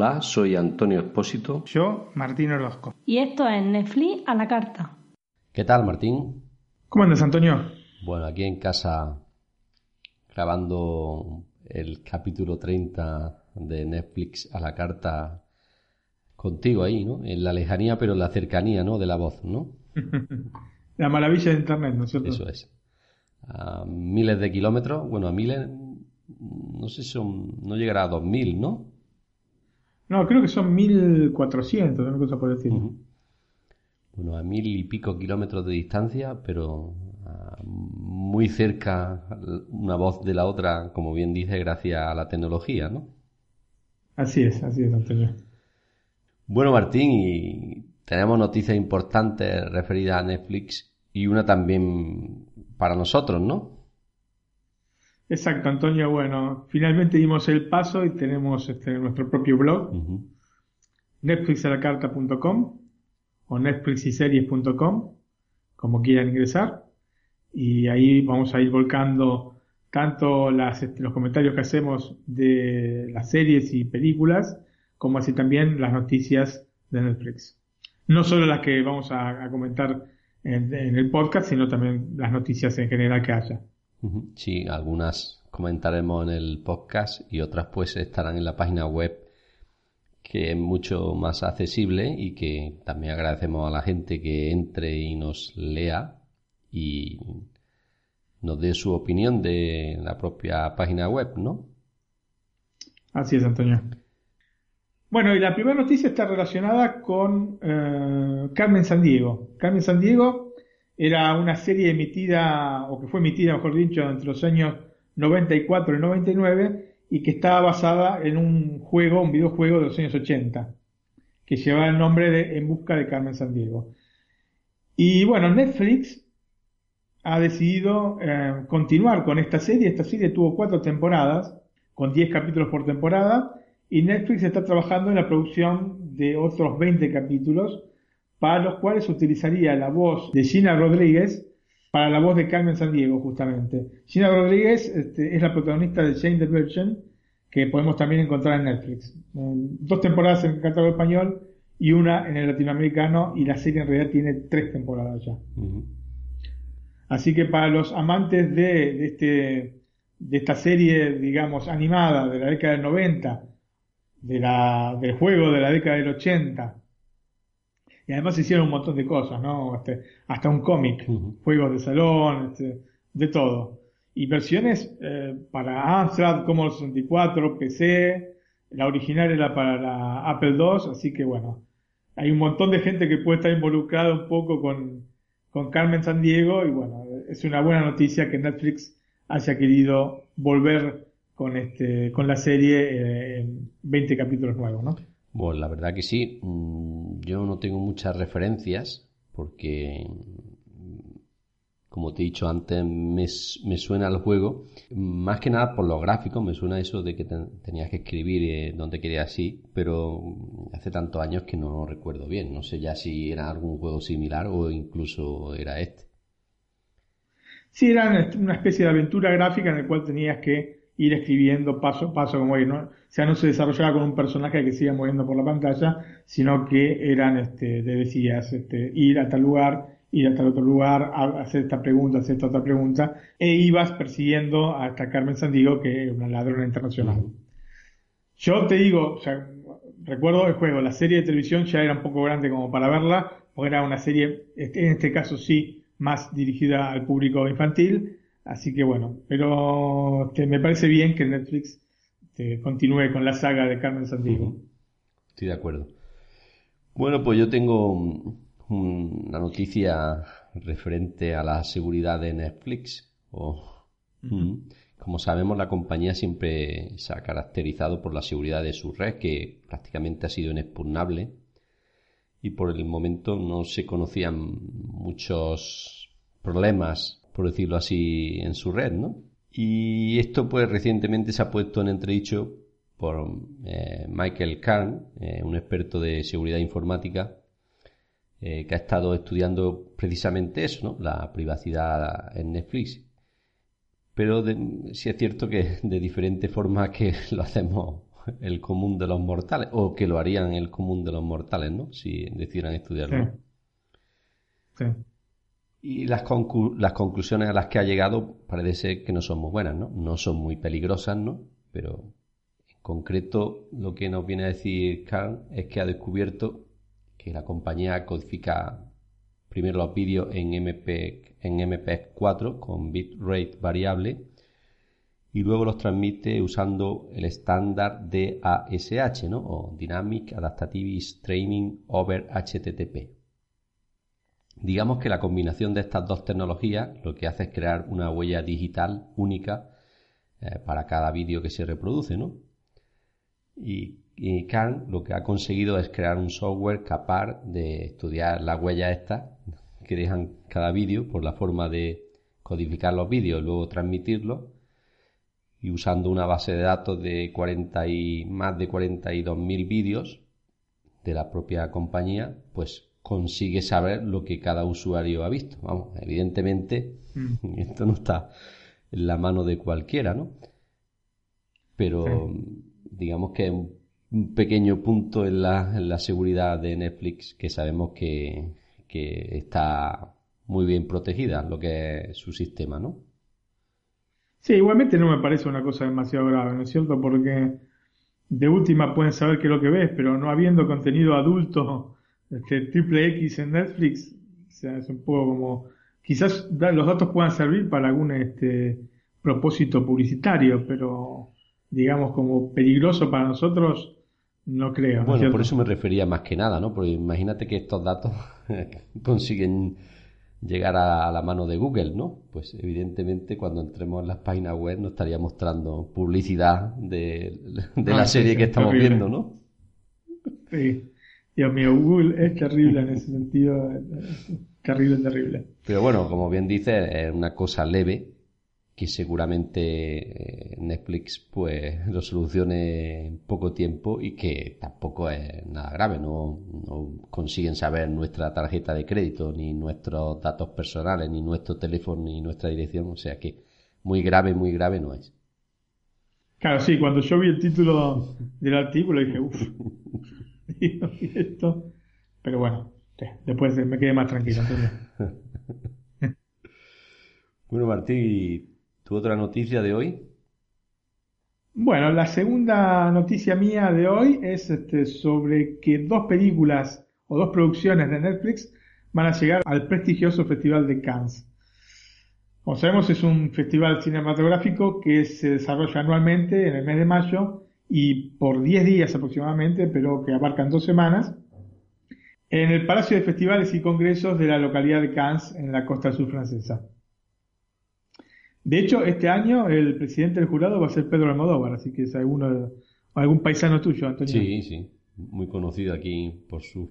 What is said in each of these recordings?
Hola, soy Antonio Espósito. Yo, Martín Orozco. Y esto es Netflix a la carta. ¿Qué tal, Martín? ¿Cómo andas, Antonio? Bueno, aquí en casa grabando el capítulo 30 de Netflix a la carta contigo ahí, ¿no? En la lejanía, pero en la cercanía, ¿no? De la voz, ¿no? la maravilla de Internet, ¿no es cierto? Eso es. A miles de kilómetros, bueno, a miles, no sé, son, no llegará a 2000, ¿no? No, creo que son 1400, una cosa por decir. Bueno, a mil y pico kilómetros de distancia, pero muy cerca una voz de la otra, como bien dice, gracias a la tecnología, ¿no? Así es, así es, Antonio. Bueno, Martín, y tenemos noticias importantes referidas a Netflix y una también para nosotros, ¿no? Exacto, Antonio. Bueno, finalmente dimos el paso y tenemos este, nuestro propio blog, netflixalacarta.com o netflixiseries.com, como quieran ingresar. Y ahí vamos a ir volcando tanto las, este, los comentarios que hacemos de las series y películas, como así también las noticias de Netflix. No solo las que vamos a, comentar en, el podcast, sino también las noticias en general que haya. Sí, algunas comentaremos en el podcast y otras pues estarán en la página web que es mucho más accesible y que también agradecemos a la gente que entre y nos lea y nos dé su opinión de la propia página web, ¿no? Así es, Antonio. Bueno, y la primera noticia está relacionada con eh, Carmen Sandiego. Carmen Sandiego era una serie emitida, o que fue emitida, mejor dicho, entre los años 94 y 99, y que estaba basada en un juego, un videojuego de los años 80, que llevaba el nombre de En busca de Carmen Sandiego. Y bueno, Netflix ha decidido eh, continuar con esta serie. Esta serie tuvo cuatro temporadas, con 10 capítulos por temporada, y Netflix está trabajando en la producción de otros 20 capítulos, para los cuales utilizaría la voz de Gina Rodríguez para la voz de Carmen Sandiego, justamente. Gina Rodríguez este, es la protagonista de Jane the Virgin, que podemos también encontrar en Netflix. dos temporadas en el catálogo español y una en el latinoamericano, y la serie en realidad tiene tres temporadas ya. Así que para los amantes de, este, de esta serie, digamos, animada de la década del 90, de la, del juego de la década del 80, y además hicieron un montón de cosas, ¿no? Este, hasta, un cómic, juegos de salón, este, de todo. Y versiones eh, para Amstrad, Commodore 64, PC, la original era para la Apple II, así que bueno, hay un montón de gente que puede estar involucrada un poco con, con Carmen San Diego y bueno, es una buena noticia que Netflix haya querido volver con este con la serie eh, en 20 capítulos nuevos, ¿no? Bueno, la verdad que sí. Mm, yo no tengo muchas referencias porque, como te he dicho antes, me, suena el juego. Más que nada por los gráficos, me suena eso de que tenías que escribir eh, donde querías ir, pero hace tantos años que no recuerdo bien. No sé ya si era algún juego similar o incluso era este. Sí, era una especie de aventura gráfica en el cual tenías que ir escribiendo paso a paso como ir, ¿no? O sea, no se desarrollaba con un personaje que se iba moviendo por la pantalla, sino que eran, este, te decías, este, ir a tal lugar, ir a tal otro lugar, hacer esta pregunta, hacer esta otra pregunta, e ibas persiguiendo a esta Carmen Sandiego, que es una ladrona internacional. Yo te digo, o sea, recuerdo el juego, la serie de televisión ya era un poco grande como para verla, porque era una serie, este, en este caso sí, más dirigida al público infantil, Así que bueno, pero este, me parece bien que Netflix este, continúe con la saga de Carmen Sandiego. Estoy de acuerdo. Bueno, pues yo tengo una noticia referente a la seguridad de Netflix. Mm, como sabemos, la compañía siempre se ha caracterizado por la seguridad de su red, que prácticamente ha sido inexpugnable. Y por el momento no se conocían muchos problemas, por decirlo así, en su red, ¿no? Y esto, pues, recientemente se ha puesto en entredicho por eh, Michael Kahn, eh, un experto de seguridad informática, eh, que ha estado estudiando precisamente eso, ¿no? la privacidad en Netflix. Pero sí es cierto que de diferente forma que lo hacemos el común de los mortales, o que lo harían el común de los mortales, ¿no? Si decidieran estudiarlo. Sí. Y las, las conclusiones a las que ha llegado parece ser que no son muy buenas, ¿no? No son muy peligrosas, ¿no? Pero en concreto lo que nos viene a decir Carl es que ha descubierto que la compañía codifica primero los vídeos en, MP, en MP4 con bitrate variable y luego los transmite usando el estándar DASH, ¿no? o Dynamic Adaptive Streaming over HTTP. Digamos que la combinación de estas dos tecnologías lo que hace es crear una huella digital única eh, para cada vídeo que se reproduce, ¿no? Y Khan lo que ha conseguido es crear un software capaz de estudiar las huellas estas que dejan cada vídeo por la forma de codificar los vídeos y luego transmitirlos y usando una base de datos de 40 y más de 42.000 vídeos de la propia compañía, pues consigue saber lo que cada usuario ha visto. Vamos, evidentemente mm. esto no está en la mano de cualquiera, ¿no? Pero digamos que un pequeño punto en la, en la seguridad de Netflix que sabemos que, que está muy bien protegida, lo que es su sistema, ¿no? Sí, igualmente no me parece una cosa demasiado grave, ¿no es cierto? Porque de última pueden saber qué es lo que ves, pero no habiendo contenido adulto este, triple X en Netflix, o sea, es un poco como... Quizás los datos puedan servir para algún este, propósito publicitario, pero digamos como peligroso para nosotros, no creo. Bueno, por eso me refería más que nada, ¿no? Porque imagínate que estos datos consiguen llegar a, la mano de Google, ¿no? Pues evidentemente cuando entremos en las páginas web nos estaría mostrando publicidad de, la ah, serie que estamos viendo, ¿no? Sí. Dios mío, Google es terrible en ese sentido. Terrible, terrible. Pero bueno, como bien dice, es una cosa leve que seguramente eh, Netflix pues lo solucione en poco tiempo y que tampoco es nada grave, no, consiguen saber nuestra tarjeta de crédito, ni nuestros datos personales, ni nuestro teléfono, ni nuestra dirección, o sea que muy grave, muy grave no es. Claro, sí, cuando yo vi el título del artículo dije, uff, esto, pero bueno, después me quedé más tranquilo. bueno, Martín, ¿Tu otra noticia de hoy? Bueno, la segunda noticia mía de hoy es este, sobre que dos películas o dos producciones de Netflix van a llegar al prestigioso Festival de Cannes. Como sabemos, es un festival cinematográfico que se desarrolla anualmente en el mes de mayo y por 10 días aproximadamente, pero que abarcan dos semanas, en el Palacio de Festivales y Congresos de la localidad de Cannes, en la costa sur francesa. De hecho, este año el presidente del jurado va a ser Pedro Almodóvar, así que es alguno, algún paisano tuyo, Antonio. Sí, sí, muy conocido aquí por sus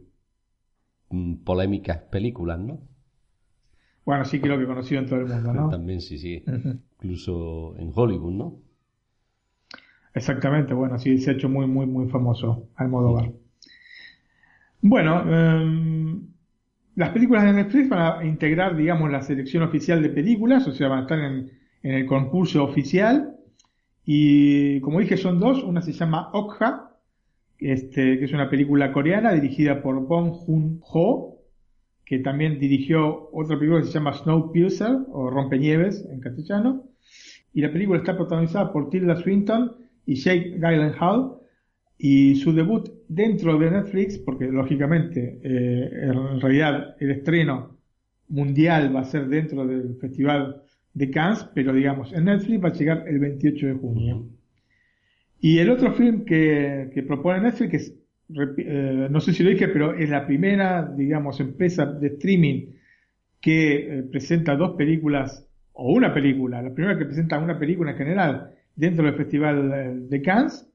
mm, polémicas películas, ¿no? Bueno, sí creo que conocido en todo el mundo, ¿no? También, sí, sí. Incluso en Hollywood, ¿no? Exactamente, bueno, sí, se ha hecho muy, muy, muy famoso Almodóvar. Bueno, em, las películas de Netflix van a integrar, digamos, la selección oficial de películas, o sea, van a estar en, en el concurso oficial. Y como dije, son dos. Una se llama Okja, este, que es una película coreana dirigida por Bong Joon-ho, que también dirigió otra película que se llama Snowpiercer, o Rompenieves en castellano. Y la película está protagonizada por Tilda Swinton y Jake Gyllenhaal. Y su debut dentro de Netflix, porque lógicamente eh, en realidad el estreno mundial va a ser dentro del festival de Cannes, pero digamos, en Netflix va a llegar el 28 de junio. Y el otro film que, propone Netflix es eh, no sé si lo dije, pero es la primera, digamos, empresa de streaming que eh, presenta dos películas, o una película, la primera que presenta una película en general dentro del Festival de Cannes.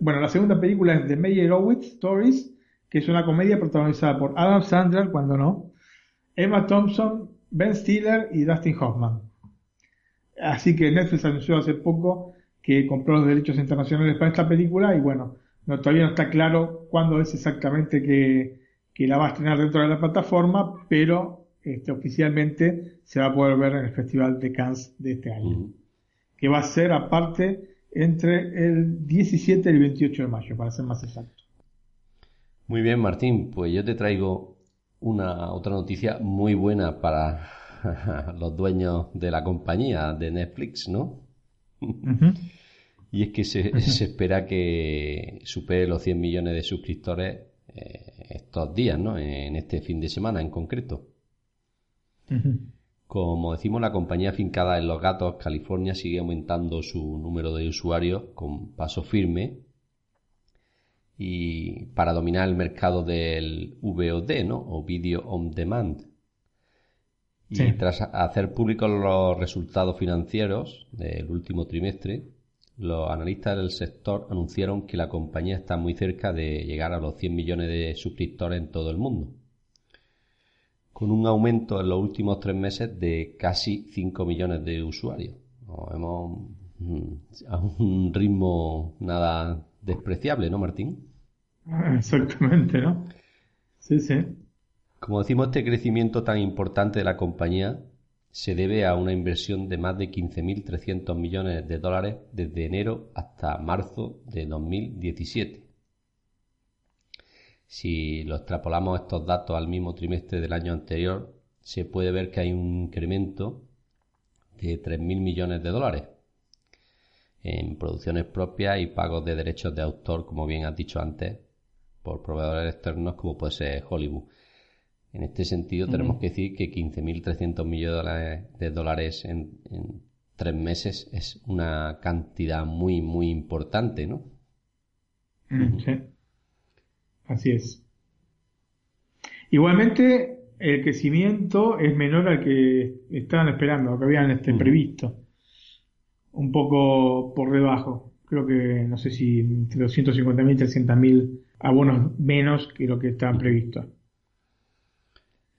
Bueno, la segunda película es The Meyerowitz Stories, que es una comedia protagonizada por Adam Sandler, cuando no, Emma Thompson, Ben Stiller y Dustin Hoffman. Así que Netflix anunció hace poco que compró los derechos internacionales para esta película y bueno, no, todavía no está claro cuándo es exactamente que, la va a estrenar dentro de la plataforma, pero este, oficialmente se va a poder ver en el Festival de Cannes de este año. Que va a ser aparte entre el 17 y el 28 de mayo, para ser más exacto. Muy bien, Martín, pues yo te traigo una otra noticia muy buena para los dueños de la compañía de Netflix, ¿no? y es que se, espera que supere los 100 millones de suscriptores eh, estos días, ¿no? En este fin de semana en concreto. Como decimos, la compañía fincada en Los Gatos, California, sigue aumentando su número de usuarios con paso firme y para dominar el mercado del VOD, ¿no? O Video on Demand. Y tras hacer públicos los resultados financieros del último trimestre, los analistas del sector anunciaron que la compañía está muy cerca de llegar a los 100 millones de suscriptores en todo el mundo, con un aumento en los últimos tres meses de casi 5 millones de usuarios. vemos mm, a un ritmo nada despreciable, ¿no, Martín? Exactamente, ¿no? Sí, sí. Como decimos, este crecimiento tan importante de la compañía se debe a una inversión de más de 15.300 millones de dólares desde enero hasta marzo de 2017. Si lo extrapolamos estos datos al mismo trimestre del año anterior, se puede ver que hay un incremento de 3.000 millones de dólares en producciones propias y pagos de derechos de autor, como bien has dicho antes, por proveedores externos como puede ser Hollywood. En este sentido, tenemos que decir que 15.300 millones de dólares en, tres meses es una cantidad muy, muy importante, ¿no? Sí. Así es. Igualmente, el crecimiento es menor al que estaban esperando, al que habían este, previsto. Un poco por debajo. Creo que, no sé si entre 250.000 y 300.000 abonos menos que lo que estaban previstos.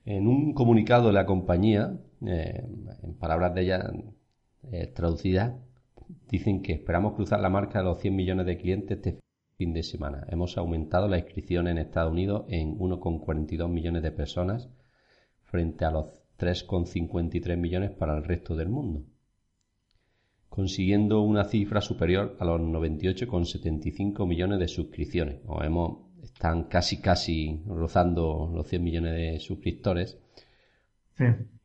En un comunicado de la compañía, eh, en palabras de ella eh, traducidas, dicen que esperamos cruzar la marca de los 100 millones de clientes este fin de semana. Hemos aumentado la inscripción en Estados Unidos en 1,42 millones de personas frente a los 3,53 millones para el resto del mundo, consiguiendo una cifra superior a los 98,75 millones de suscripciones. O hemos están casi casi rozando los 100 millones de suscriptores.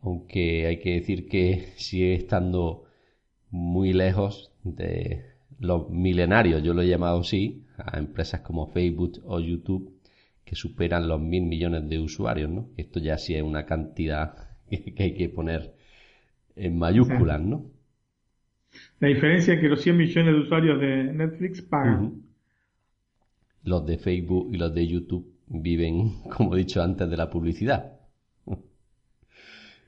Aunque hay que decir que sigue estando muy lejos de los milenarios, yo lo he llamado así, a empresas como Facebook o YouTube que superan los mil millones de usuarios, ¿no? Esto ya sí es una cantidad que hay que poner en mayúsculas, ¿no? La diferencia es que los 100 millones de usuarios de Netflix pagan los de Facebook y los de YouTube viven, como he dicho antes, de la publicidad.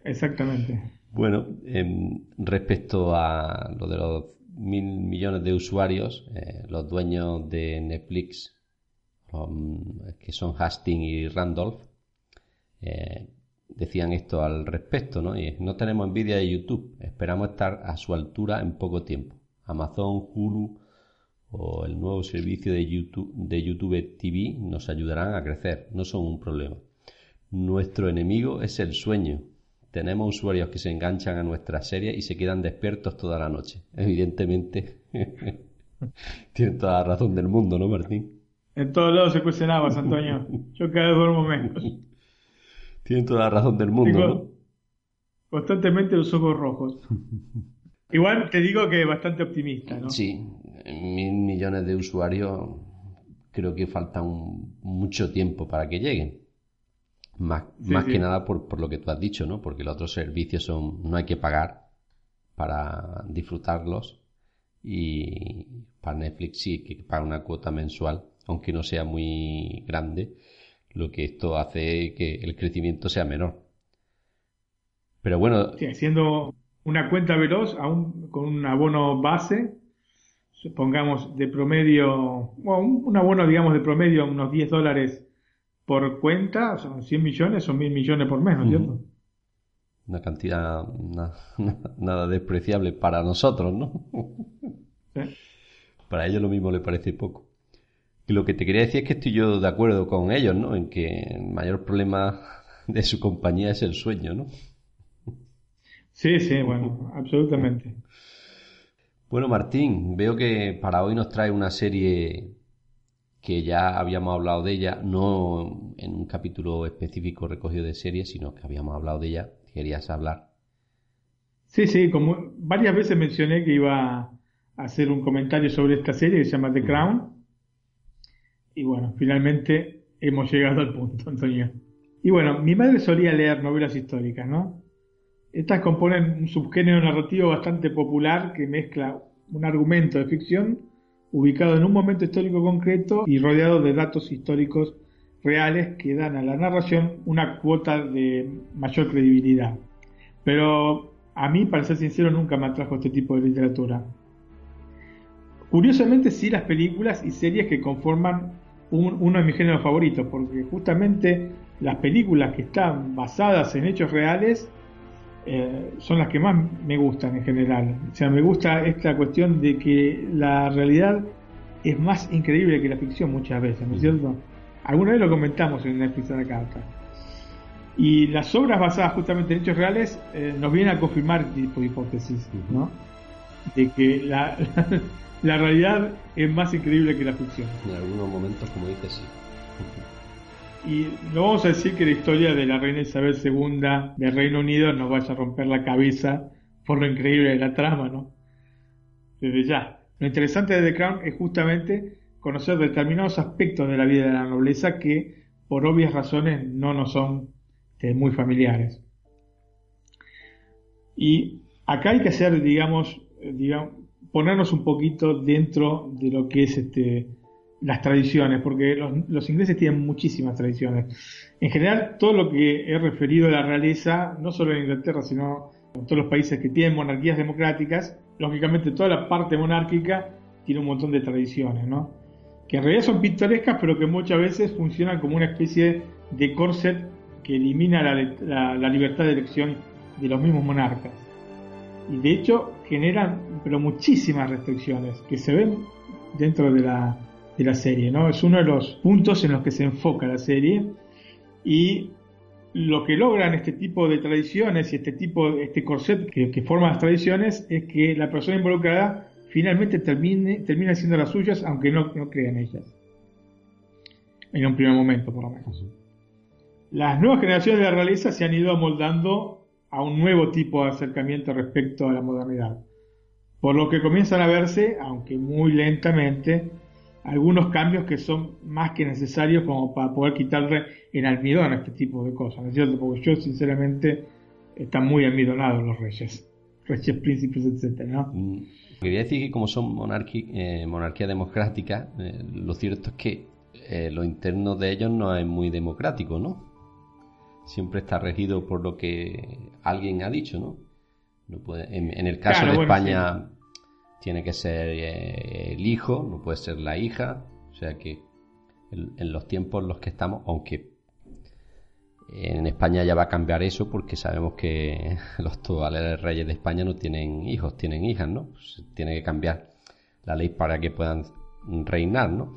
Exactamente. Bueno, em, respecto a lo de los mil millones de usuarios, eh, los dueños de Netflix, que son Hastings y Randolph, eh, decían esto al respecto, ¿no? Y no tenemos envidia de YouTube, esperamos estar a su altura en poco tiempo. Amazon, Hulu, o el nuevo servicio de YouTube, de YouTube TV nos ayudarán a crecer, no son un problema. Nuestro enemigo es el sueño. Tenemos usuarios que se enganchan a nuestra serie y se quedan despiertos toda la noche. Evidentemente, tienen toda la razón del mundo, ¿no, Martín? En todos lados se cuecen Antonio. Yo cada vez duermo menos. Tienen toda la razón del mundo, ¿no? Constantemente los ojos rojos. Igual te digo que bastante optimista, ¿no? Sí, mil millones de usuarios creo que falta mucho tiempo para que lleguen. Más, más que nada por, por, lo que tú has dicho, ¿no? Porque los otros servicios son, no hay que pagar para disfrutarlos y para Netflix sí que paga una cuota mensual aunque no sea muy grande, lo que esto hace que el crecimiento sea menor. Pero bueno. Sí, haciendo una cuenta veloz aún con un abono base, supongamos de promedio, un abono digamos de promedio unos 10 dólares por cuenta, son 100 millones, son mil millones por mes, ¿no es cierto? Una cantidad nada despreciable para nosotros, ¿no? Para ellos lo mismo le parece poco. Y lo que te quería decir es que estoy yo de acuerdo con ellos, ¿no? En que el mayor problema de su compañía es el sueño, ¿no? Sí, sí, bueno, absolutamente. Bueno, Martín, veo que para hoy nos trae una serie que ya habíamos hablado de ella, no en un capítulo específico recogido de series, sino que habíamos hablado de ella. Querías hablar. Sí, sí, como varias veces mencioné que iba a hacer un comentario sobre esta serie que se llama The Crown. Y bueno, finalmente hemos llegado al punto, Antonio. Y bueno, mi madre solía leer novelas históricas, ¿no? Estas componen un subgénero narrativo bastante popular que mezcla un argumento de ficción ubicado en un momento histórico concreto y rodeado de datos históricos reales que dan a la narración una cuota de mayor credibilidad. Pero a mí, para ser sincero, nunca me atrajo este tipo de literatura. Curiosamente, sí las películas y series que conforman uno de mis géneros favoritos, porque justamente las películas que están basadas en hechos reales eh, son las que más me gustan en general. O sea, me gusta esta cuestión de que la realidad es más increíble que la ficción muchas veces, ¿no es cierto? Alguna vez lo comentamos en Netflix de carta. Y las obras basadas justamente en hechos reales eh, nos vienen a confirmar este tipo de hipótesis, ¿no? De que la, la realidad es más increíble que la ficción. En algunos momentos, como dices, sí. Y no vamos a decir que la historia de la reina Isabel II del Reino Unido nos vaya a romper la cabeza por lo increíble de la trama, ¿no? Desde ya. Lo interesante de The Crown es justamente conocer determinados aspectos de la vida de la nobleza que, por obvias razones, no nos son eh, muy familiares. Y acá hay que hacer, digamos, eh, digamos ponernos un poquito dentro de lo que es este, las tradiciones, porque los, ingleses tienen muchísimas tradiciones. En general, todo lo que he referido a la realeza, no solo en Inglaterra, sino en todos los países que tienen monarquías democráticas, lógicamente toda la parte monárquica tiene un montón de tradiciones, ¿no? Que en realidad son pintorescas, pero que muchas veces funcionan como una especie de corset que elimina la libertad de elección de los mismos monarcas y de hecho generan pero muchísimas restricciones que se ven dentro de la, de la serie, ¿no? Es uno de los puntos en los que se enfoca la serie y lo que logran este tipo de tradiciones y este tipo, este corset que, que forma las tradiciones es que la persona involucrada finalmente termine, termina siendo las suyas aunque no, no crea en ellas. En un primer momento, por lo menos. Las nuevas generaciones de la realeza se han ido amoldando a un nuevo tipo de acercamiento respecto a la modernidad. Por lo que comienzan a verse, aunque muy lentamente, algunos cambios que son más que necesarios como para poder quitarle el almidón a este tipo de cosas, ¿no es cierto? Porque yo sinceramente están muy almidonados los reyes, reyes, príncipes, etcétera, ¿no? Mm, quería decir que como son eh, monarquía democrática, eh, lo cierto es que eh, lo interno de ellos no es muy democrático, ¿no? siempre está regido por lo que alguien ha dicho, ¿no? no puede, en, el caso de España tiene que ser eh, el hijo, no puede ser la hija, o sea que en, los tiempos en los que estamos, aunque en España ya va a cambiar eso porque sabemos que los actuales reyes de España no tienen hijos, tienen hijas, ¿no? Pues tiene que cambiar la ley para que puedan reinar, ¿no?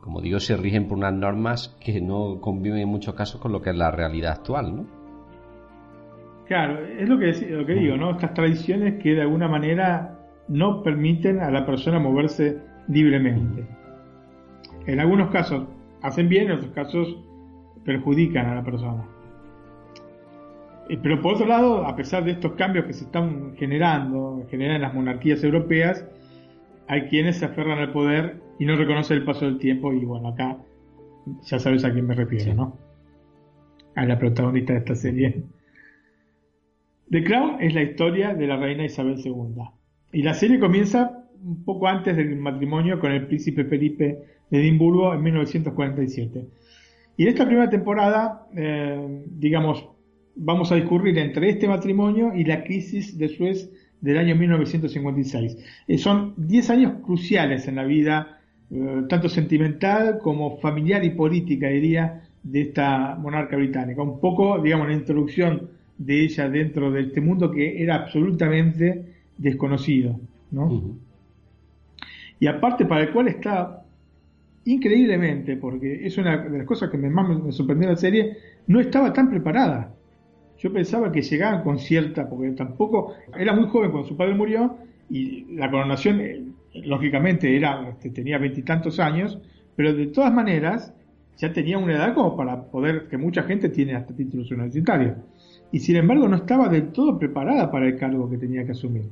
como digo, se rigen por unas normas que no conviven en muchos casos con lo que es la realidad actual, ¿no? Claro, es lo que, lo que digo, ¿no? Estas tradiciones que de alguna manera no permiten a la persona moverse libremente. En algunos casos hacen bien, en otros casos perjudican a la persona. Eh, pero por otro lado, a pesar de estos cambios que se están generando, generan en las monarquías europeas, hay quienes se aferran al poder y no reconoce el paso del tiempo y bueno, acá ya sabes a quién me refiero, ¿no? A la protagonista de esta serie. The Crown es la historia de la reina Isabel II. Y la serie comienza un poco antes del matrimonio con el príncipe Felipe de Edimburgo en 1947. Y en esta primera temporada, eh, digamos, vamos a discurrir entre este matrimonio y la crisis de Suez del año 1956. Eh, son 10 años cruciales en la vida, eh, tanto sentimental como familiar y política, diría, de esta monarca británica. Un poco, digamos, la introducción de ella dentro de este mundo que era absolutamente desconocido, ¿no? Y aparte para el cual está increíblemente, porque es una de las cosas que más me sorprendió la serie, no estaba tan preparada. Yo pensaba que llegaban con cierta, porque tampoco era muy joven cuando su padre murió y la coronación, eh, lógicamente, era este, tenía veintitantos años, pero de todas maneras ya tenía una edad como para poder, que mucha gente tiene hasta títulos universitarios. Y sin embargo no estaba del todo preparada para el cargo que tenía que asumir.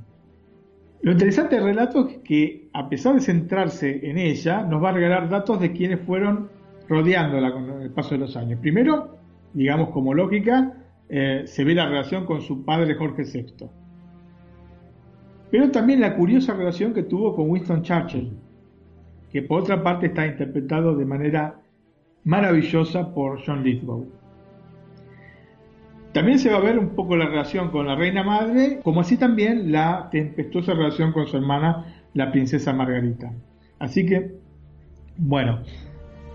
Lo interesante del relato es que, a pesar de centrarse en ella, nos va a regalar datos de quienes fueron rodeándola con el paso de los años. Primero, digamos como lógica, eh, se ve la relación con su padre Jorge VI. Pero también la curiosa relación que tuvo con Winston Churchill, que por otra parte está interpretado de manera maravillosa por John Lithgow. También se va a ver un poco la relación con la reina madre, como así también la tempestuosa relación con su hermana, la princesa Margarita. Así que, bueno,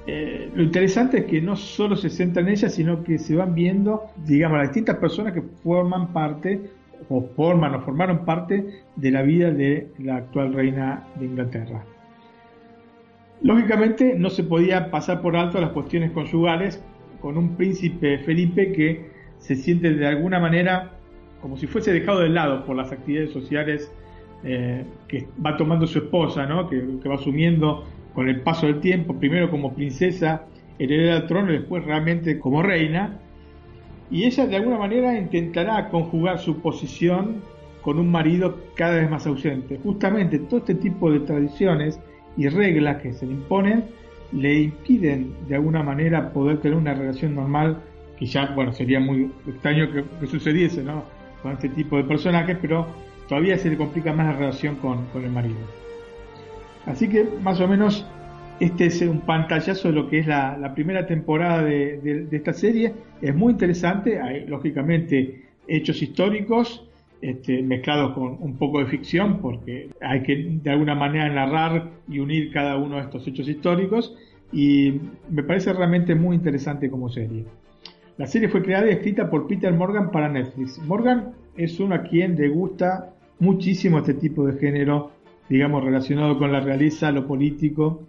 eh, lo interesante es que no solo se centra en ella, sino que se van viendo, digamos, las distintas personas que forman parte, o forman o formaron parte de la vida de la actual reina de Inglaterra. Lógicamente no se podía pasar por alto las cuestiones conyugales con un príncipe Felipe que se siente de alguna manera como si fuese dejado de lado por las actividades sociales eh, que va tomando su esposa, ¿no? que, va asumiendo con el paso del tiempo, primero como princesa heredera del trono y después realmente como reina. Y ella de alguna manera intentará conjugar su posición con un marido cada vez más ausente. Justamente todo este tipo de tradiciones y reglas que se le imponen le impiden de alguna manera poder tener una relación normal que ya, bueno, sería muy extraño que, sucediese, ¿no? Con este tipo de personajes, pero todavía se le complica más la relación con, el marido. Así que más o menos este es un pantallazo de lo que es la, primera temporada de, esta serie. Es muy interesante, hay lógicamente hechos históricos este, mezclados con un poco de ficción, porque hay que de alguna manera narrar y unir cada uno de estos hechos históricos. Y me parece realmente muy interesante como serie. La serie fue creada y escrita por Peter Morgan para Netflix. Morgan es uno a quien le gusta muchísimo este tipo de género, digamos, relacionado con la realeza, lo político,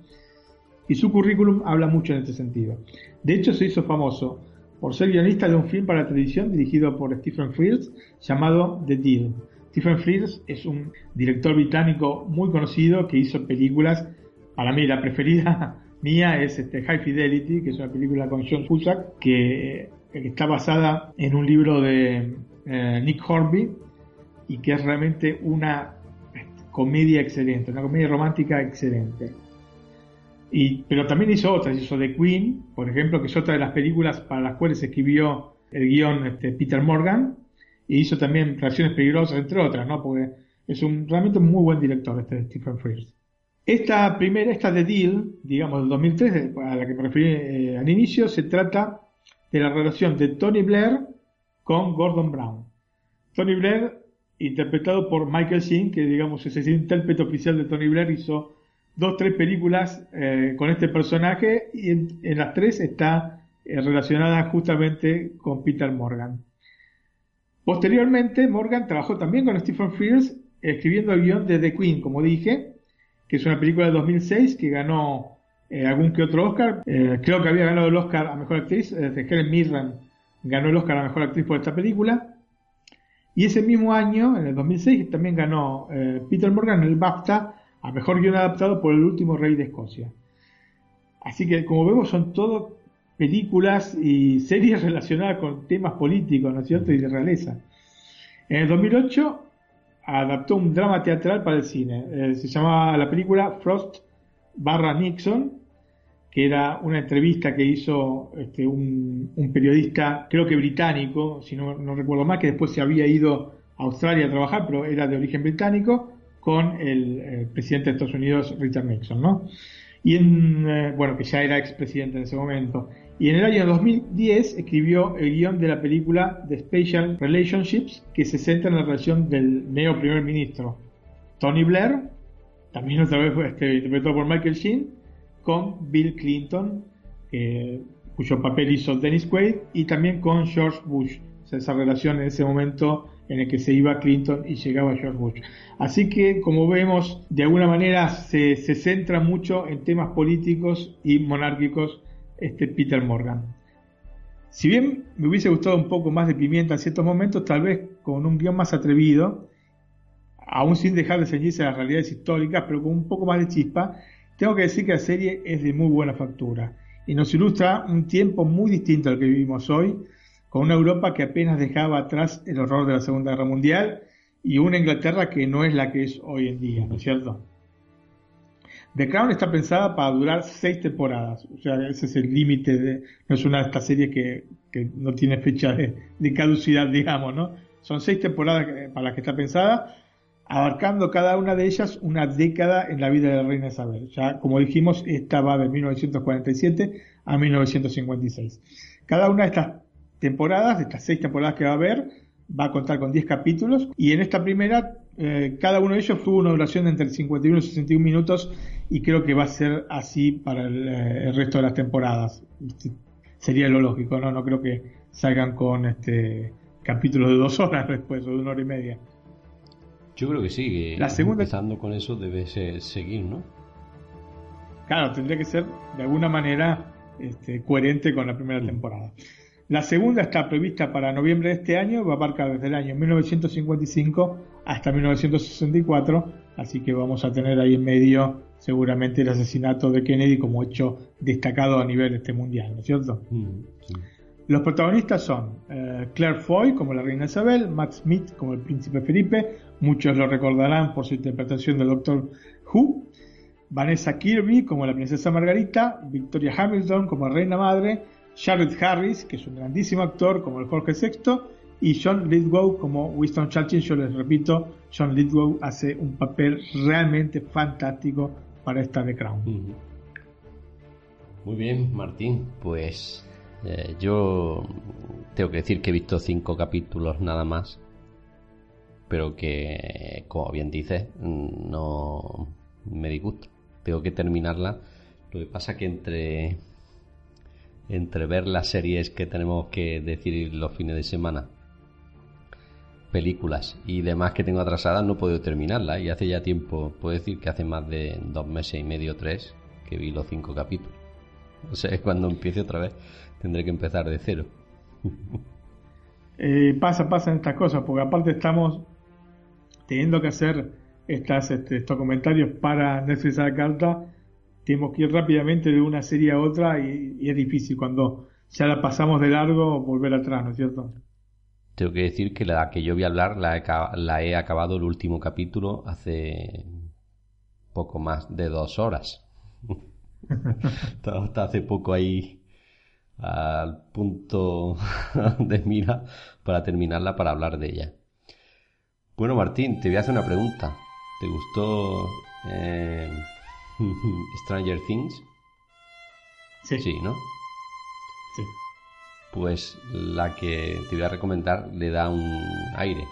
y su currículum habla mucho en este sentido. De hecho, se hizo famoso por ser guionista de un film para televisión dirigido por Stephen Frears llamado The Deal. Stephen Frears es un director británico muy conocido que hizo películas, para mí la preferida mía es este High Fidelity, que es una película con John Cusack, que que está basada en un libro de eh, Nick Hornby y que es realmente una comedia excelente, una comedia romántica excelente. Y, pero también hizo otras, hizo The Queen, por ejemplo, que es otra de las películas para las cuales escribió el guion este, Peter Morgan, y hizo también Relaciones Peligrosas, entre otras, ¿no? Porque es un realmente un muy buen director este Stephen Frears. Esta primera, esta de Deal, digamos del 2003, a la que me referí eh, al inicio, se trata de la relación de Tony Blair con Gordon Brown. Tony Blair, interpretado por Michael Sheen, que digamos es el intérprete oficial de Tony Blair, hizo dos, tres películas eh, con este personaje y en, las tres está eh, relacionada justamente con Peter Morgan. Posteriormente, Morgan trabajó también con Stephen Frears escribiendo el guion de The Queen, como dije, que es una película de 2006 que ganó eh, algún que otro Oscar. Eh, creo que había ganado el Oscar a Mejor Actriz. Eh, Helen Mirren ganó el Oscar a Mejor Actriz por esta película. Y ese mismo año, en el 2006, también ganó Peter Morgan el BAFTA a Mejor Guión Adaptado por El Último Rey de Escocia. Así que, como vemos, son todo películas y series relacionadas con temas políticos, ¿no es cierto? Y de realeza. En el 2008 adaptó un drama teatral para el cine. se llamaba la película Frost barra Nixon, que era una entrevista que hizo este, un, periodista, creo que británico, si no, no recuerdo mal, que después se había ido a Australia a trabajar, pero era de origen británico, con el, presidente de Estados Unidos, Richard Nixon, ¿no? Y en, eh, bueno, que ya era expresidente en ese momento. Y en el año 2010 escribió el guion de la película The Special Relationships, que se centra en la relación del neo primer ministro Tony Blair, también otra vez este, interpretado por Michael Sheen, con Bill Clinton, cuyo papel hizo Dennis Quaid, y también con George Bush. esa relación en ese momento en el que se iba Clinton y llegaba George Bush. Así que, como vemos, de alguna manera se, centra mucho en temas políticos y monárquicos este Peter Morgan. Si bien me hubiese gustado un poco más de pimienta en ciertos momentos, tal vez con un guion más atrevido, aún sin dejar de ceñirse a las realidades históricas, pero con un poco más de chispa, tengo que decir que la serie es de muy buena factura y nos ilustra un tiempo muy distinto al que vivimos hoy, con una Europa que apenas dejaba atrás el horror de la Segunda Guerra Mundial y una Inglaterra que no es la que es hoy en día, ¿no es cierto? The Crown está pensada para durar seis temporadas, o sea, ese es el límite de, no es una de estas series que, no tiene fecha de, de, caducidad, digamos, ¿no? Son seis temporadas para las que está pensada, abarcando cada una de ellas una década en la vida de la reina Isabel. Ya, como dijimos, esta va de 1947 a 1956. Cada una de estas temporadas, de estas seis temporadas que va a haber, va a contar con 10 capítulos y en esta primera eh, cada uno de ellos tuvo una duración de entre 51 y 61 minutos y creo que va a ser así para el, eh, resto de las temporadas. Sería lo lógico, ¿no? No creo que salgan con este capítulos de dos horas después o de una hora y media. Yo creo que sí, la segunda... empezando con eso debe seguir, ¿no? Claro, tendría que ser de alguna manera este, coherente con la primera mm. temporada. La segunda está prevista para noviembre de este año, va a abarcar desde el año 1955 hasta 1964, así que vamos a tener ahí en medio seguramente el asesinato de Kennedy como hecho destacado a nivel este mundial, ¿no es cierto? Mm, Los protagonistas son eh, Claire Foy como la reina Isabel, Matt Smith como el príncipe Felipe, muchos lo recordarán por su interpretación del Doctor Who, Vanessa Kirby como la princesa Margarita, Victoria Hamilton como reina madre, Charlotte Harris, que es un grandísimo actor como el Jorge VI, y John Lithgow como Winston Churchill. Yo les repito, John Lithgow hace un papel realmente fantástico para esta The Crown. Muy bien, Martín. Pues eh, yo tengo que decir que he visto cinco capítulos nada más, pero que, como bien dices, no me disgusta. Tengo que terminarla. Lo que pasa que entre entre ver las series que tenemos que decir los fines de semana, películas y demás que tengo atrasadas, no puedo terminarla. Y hace ya tiempo, puedo decir que hace más de dos meses y medio, tres, que vi los cinco capítulos. O sea, cuando empiece otra vez, tendré que empezar de cero. Eh, pasa, pasa en estas cosas, porque aparte estamos teniendo que hacer estas, este, estos comentarios para Netflix a la carta tenemos que ir rápidamente de una serie a otra y, es difícil cuando ya la pasamos de largo volver atrás, ¿no es cierto? Tengo que decir que la que yo voy a hablar la he, acabado el último capítulo hace poco más de dos horas. Hasta hace poco ahí al punto de mira para terminarla para hablar de ella. Bueno, Martín, te voy a hacer una pregunta. ¿Te gustó eh, Stranger Things. Sí. Sí, ¿no? Sí. Pues la que te voy a recomendar le da un aire.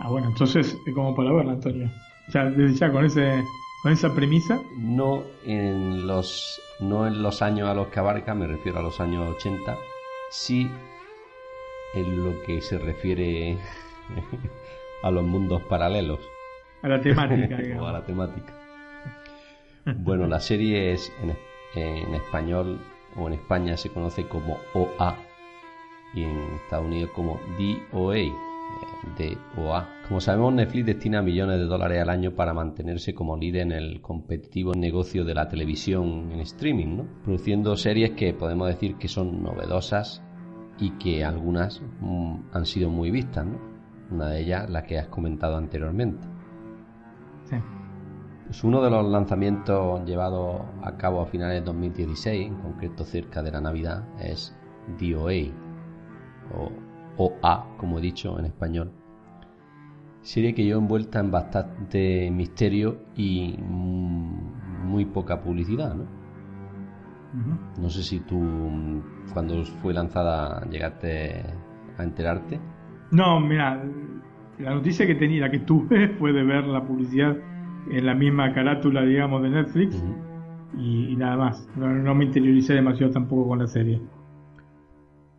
Ah, bueno, entonces, como para verla, Antonio. Ya, desde ya con ese con esa premisa. No en los no en los años a los que abarca, me refiero a los años 80, sí en lo que se refiere a los mundos paralelos. A la temática, o a la temática. Bueno, la serie es en, español o en España se conoce como OA y en Estados Unidos como DOA. Eh, DOA. Como sabemos, Netflix destina millones de dólares al año para mantenerse como líder en el competitivo negocio de la televisión en streaming, ¿no? produciendo series que podemos decir que son novedosas y que algunas mm, han sido muy vistas. ¿no? Una de ellas, la que has comentado anteriormente. Es uno de los lanzamientos llevados a cabo a finales de 2016, en concreto cerca de la Navidad, es DOA o OA, como he dicho en español. Serie que yo envuelta en bastante misterio y muy poca publicidad, ¿no? No sé si tú, cuando fue lanzada, llegaste a enterarte. No, mira, la noticia que tenía, la que tuve, fue de ver la publicidad en la misma carátula, digamos, de Netflix y, nada más. No, me interioricé demasiado tampoco con la serie.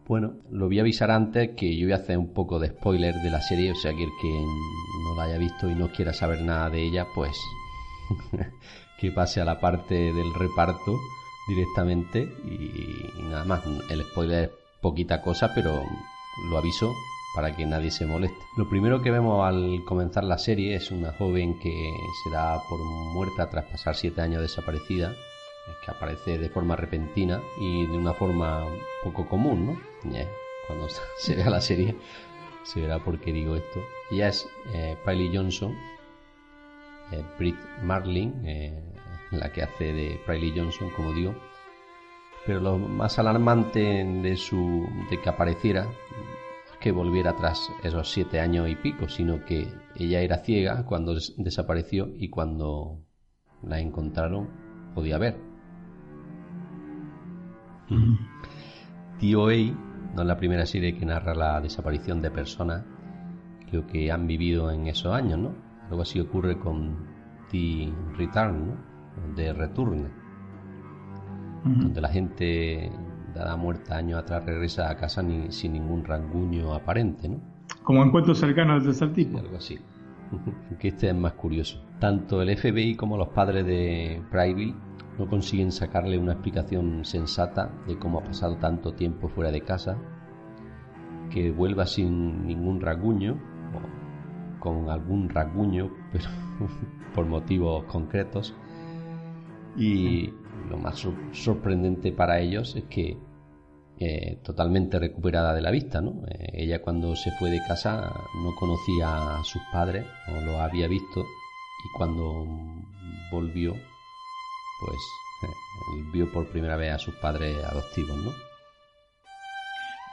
Bueno, lo voy a avisar antes que yo voy a hacer un poco de spoiler de la serie, o sea que el que no la haya visto y no quiera saber nada de ella, pues que pase a la parte del reparto directamente y, nada más. El spoiler es poquita cosa, pero lo aviso para que nadie se moleste. Lo primero que vemos al comenzar la serie es una joven que se da por muerta tras pasar siete años desaparecida, que aparece de forma repentina y de una forma poco común, ¿no? cuando se vea la serie se verá por qué digo esto. Ella es eh, Johnson, eh, Brit Marlin, eh, la que hace de Riley Johnson, como digo. Pero lo más alarmante de, su, de que apareciera que volviera atrás esos siete años y pico, sino que ella era ciega cuando desapareció y cuando la encontraron podía ver. TOA no es la primera serie que narra la desaparición de personas lo que han vivido en esos años, ¿no? Algo así ocurre con The Return, ¿no? De Return, donde la gente dada muerta años atrás regresa a casa ni, sin ningún ranguño aparente, ¿no? Como encuentros cercanos de tipo. algo así. que este es más curioso. Tanto el FBI como los padres de Private no consiguen sacarle una explicación sensata de cómo ha pasado tanto tiempo fuera de casa, que vuelva sin ningún rasguño, o con algún rasguño, pero por motivos concretos. Y lo más sorprendente para ellos es que eh, totalmente recuperada de la vista, ¿no? Eh, ella cuando se fue de casa no conocía a sus padres, no lo había visto, y cuando volvió pues eh, vio por primera vez a sus padres adoptivos, ¿no?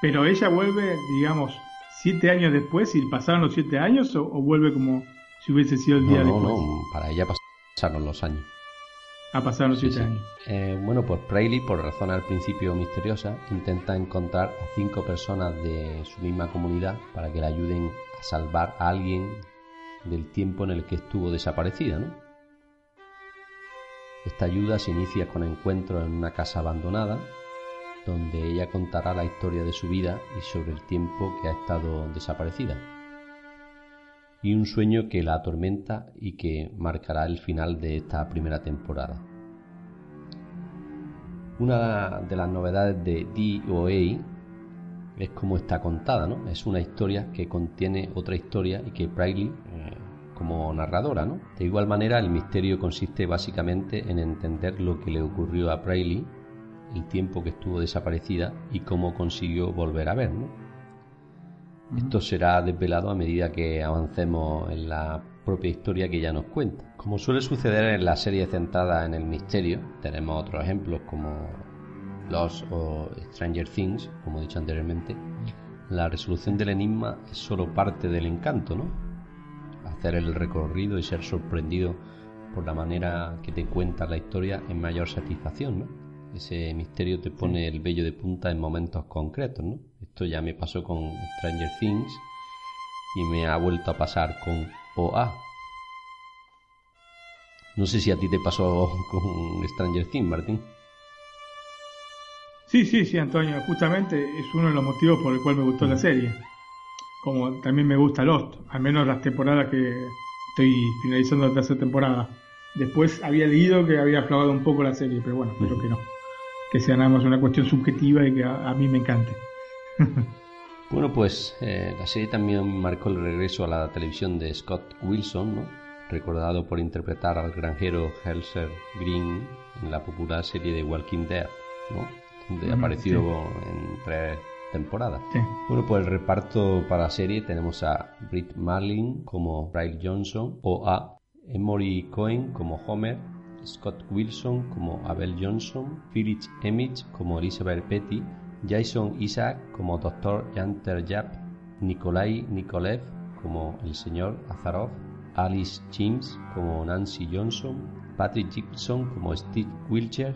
Pero ella vuelve, digamos, siete años después, y pasaron los siete años, o, vuelve como si hubiese sido el día no, después. No, para ella pasaron los años. Ha pasado los siete años. Eh, bueno, pues Prailey, por razón al principio misteriosa, intenta encontrar a cinco personas de su misma comunidad para que la ayuden a salvar a alguien del tiempo en el que estuvo desaparecida, ¿no? Esta ayuda se inicia con encuentros en una casa abandonada, donde ella contará la historia de su vida y sobre el tiempo que ha estado desaparecida. Y un sueño que la atormenta y que marcará el final de esta primera temporada. Una de las novedades de DOA es cómo está contada, ¿no? Es una historia que contiene otra historia y que Priley eh, como narradora, ¿no? De igual manera, el misterio consiste básicamente en entender lo que le ocurrió a Prailey, el tiempo que estuvo desaparecida y cómo consiguió volver a ver, ¿no? Esto será desvelado a medida que avancemos en la propia historia que ella nos cuenta. Como suele suceder en la serie centrada en el misterio, tenemos otros ejemplos como Lost o Stranger Things, como he dicho anteriormente, la resolución del enigma es solo parte del encanto, ¿no? hacer el recorrido y ser sorprendido por la manera que te cuenta la historia en mayor satisfacción, ¿no? Ese misterio te pone el vello de punta en momentos concretos, ¿no? Esto ya me pasó con Stranger Things y me ha vuelto a pasar con OA. No sé si a ti te pasó con Stranger Things, Martín. Sí, sí, sí, Antonio. Justamente es uno de los motivos por el cual me gustó la serie como también me gusta Lost, al menos las temporadas que estoy finalizando la tercera temporada. Después había leído que había aflojado un poco la serie, pero bueno, espero que no. Que sea nada más una cuestión subjetiva y que a, mí me encante. bueno, pues eh, la serie también marcó el regreso a la televisión de Scott Wilson, ¿no? recordado por interpretar al granjero Helser Green en la popular serie de Walking Dead, ¿no? donde apareció en tres temporada. Bueno, pues el reparto para la serie tenemos a Britt Marlin como Riley Johnson o a Emory Cohen como Homer, Scott Wilson como Abel Johnson, Phyllis Emmett como Elizabeth Petty, Jason Isaac como Dr. Janter Yap, Nikolai Nikolev como el señor Azaroff, Alice James como Nancy Johnson, Patrick Gibson como Steve Wilcher,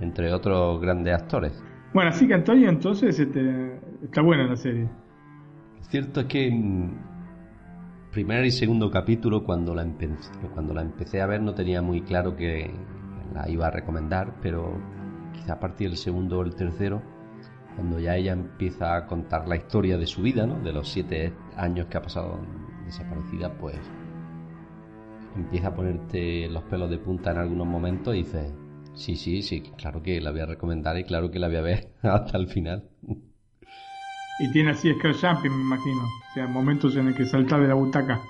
entre otros grandes actores. Bueno, así que Antonio, entonces este, está buena la serie. Cierto es que en primer y segundo capítulo, cuando la, empecé, cuando la empecé a ver, no tenía muy claro que la iba a recomendar, pero quizá a partir del segundo o el tercero, cuando ya ella empieza a contar la historia de su vida, ¿no? de los siete años que ha pasado desaparecida, pues empieza a ponerte los pelos de punta en algunos momentos y dices, sí, sí, sí, claro que la voy a recomendar y claro que la voy a ver hasta el final. Y tiene así scale jumping, me imagino. O sea, momentos en el que salta de la butaca.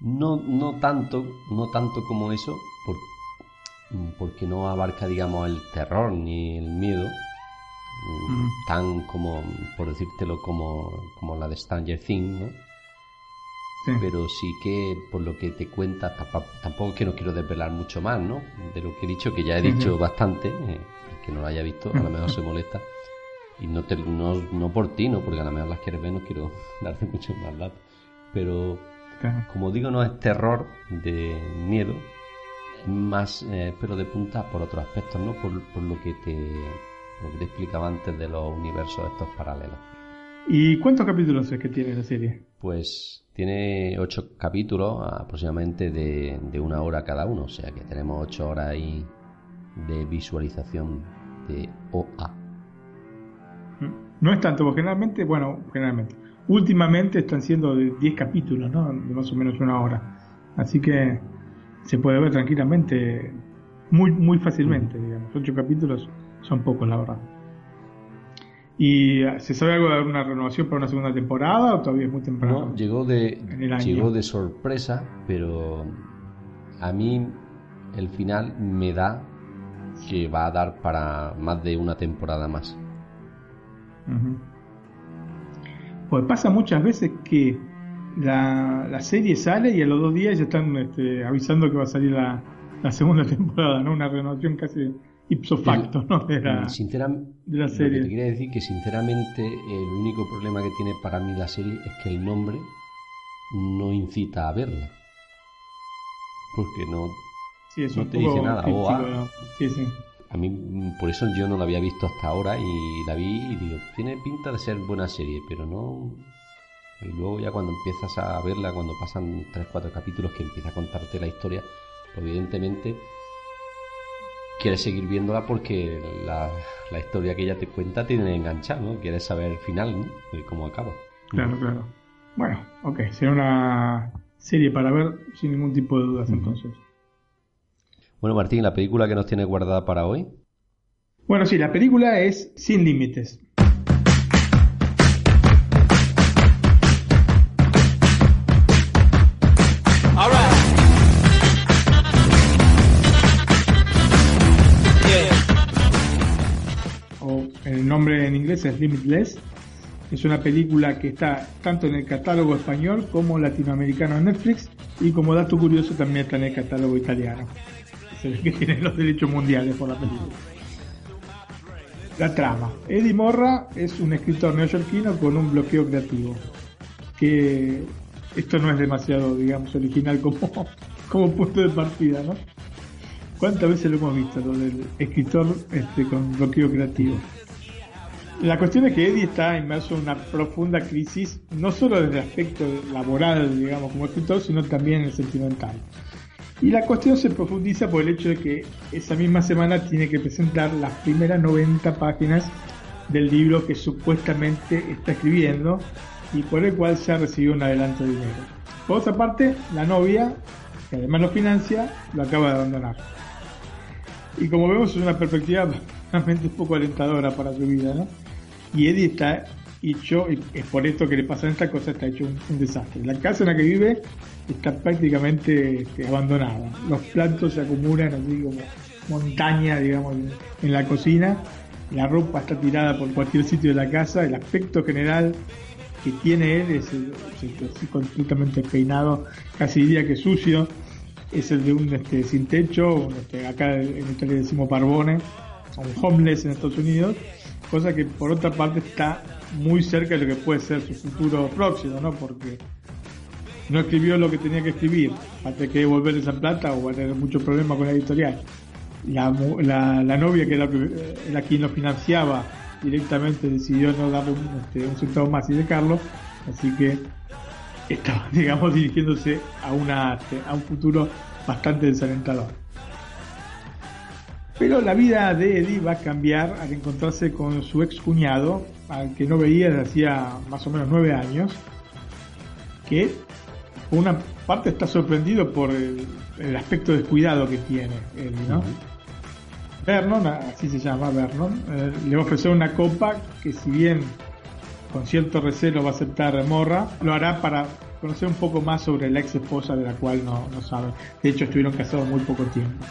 No, no tanto, no tanto como eso, porque no abarca, digamos, el terror ni el miedo, mm. tan como, por decírtelo, como, como la de Stranger Things, ¿no? Pero sí que, por lo que te cuenta, tampoco es que no quiero desvelar mucho más, ¿no? De lo que he dicho, que ya he dicho bastante, eh, que no lo haya visto, a lo mejor se molesta. Y no, te, no, no por ti, ¿no? Porque a lo mejor las quieres ver, no quiero darte mucho más datos. Pero, como digo, no es terror de miedo, es más, eh, pero de punta por otros aspectos, ¿no? Por, por lo que te lo que te explicaba antes de los universos estos paralelos. ¿Y cuántos capítulos es que tiene la serie? Pues tiene ocho capítulos aproximadamente de, de, una hora cada uno, o sea que tenemos ocho horas ahí de visualización de OA. No es tanto, porque generalmente, bueno, generalmente, últimamente están siendo de 10 capítulos, ¿no? De más o menos una hora. Así que se puede ver tranquilamente, muy, muy fácilmente, digamos. Ocho capítulos son pocos, la verdad. ¿Y se sabe algo de una renovación para una segunda temporada o todavía es muy temprano? No, llegó de, llegó de sorpresa, pero a mí el final me da que va a dar para más de una temporada más. Pues pasa muchas veces que la, serie sale y a los dos días ya están este, avisando que va a salir la, segunda temporada, ¿no? Una renovación casi ipso facto, ¿no? De la, serie. te quería decir que sinceramente el único problema que tiene para mí la serie es que el nombre no incita a verla. Porque no, no te dice nada. O sí, sí. A mí, por eso yo no la había visto hasta ahora y la vi y digo, tiene pinta de ser buena serie, pero no. Y luego ya cuando empiezas a verla, cuando pasan 3-4 capítulos que empieza a contarte la historia, pues evidentemente quieres seguir viéndola porque la, historia que ella te cuenta tiene enganchado, ¿no? Quieres saber el final, ¿no? De cómo acaba. Claro, claro. Bueno, ok, será una serie para ver sin ningún tipo de dudas entonces. Bueno, Martín, ¿la película que nos tiene guardada para hoy? Bueno, sí, la película es Sin Límites. O el nombre en inglés es Limitless. Es una película que está tanto en el catálogo español como latinoamericano en Netflix y como dato curioso también está en el catálogo italiano se que tiene los derechos mundiales por la película. La trama. Eddie Morra es un escritor neoyorquino con un bloqueo creativo. Que esto no es demasiado, digamos, original como, como punto de partida, ¿no? ¿Cuántas veces lo hemos visto, lo del escritor este, con bloqueo creativo? La cuestión es que Eddie está inmerso en una profunda crisis, no solo desde el aspecto laboral, digamos, como escritor, sino también en el sentimental. Y la cuestión se profundiza por el hecho de que esa misma semana tiene que presentar las primeras 90 páginas del libro que supuestamente está escribiendo y por el cual se ha recibido un adelanto de dinero. Por otra parte, la novia, que además lo financia, lo acaba de abandonar. Y como vemos es una perspectiva realmente un poco alentadora para su vida, ¿no? Y Eddie está y es por esto que le pasan estas cosas, está hecho un desastre. La casa en la que vive está prácticamente este, abandonada. Los platos se acumulan así como montaña, digamos, en, la cocina. La ropa está tirada por cualquier sitio de la casa. El aspecto general que tiene él es, así completamente peinado, casi diría que sucio. Es el de un este, sin techo, este, acá en Italia decimos barbone, un homeless en Estados Unidos, cosa que por otra parte está muy cerca de lo que puede ser su futuro próximo, ¿no? Porque no escribió lo que tenía que escribir, hasta que devolver esa plata o va a tener mucho problema con la editorial. La, la, novia, que era, quien lo financiaba directamente, decidió no darle un, este, centavo más y de Carlos, así que estaba, digamos, dirigiéndose a, una, a un futuro bastante desalentador. Pero la vida de Eddie va a cambiar al encontrarse con su ex cuñado, al que no veía desde hacía más o menos nueve años, que por una parte está sorprendido por el, aspecto descuidado que tiene él, ¿no? Vernon, así se llama Vernon, eh, le va a ofrecer una copa que si bien con cierto recelo va a aceptar Morra, lo hará para conocer un poco más sobre la ex esposa de la cual no, no sabe. De hecho, estuvieron casados muy poco tiempo.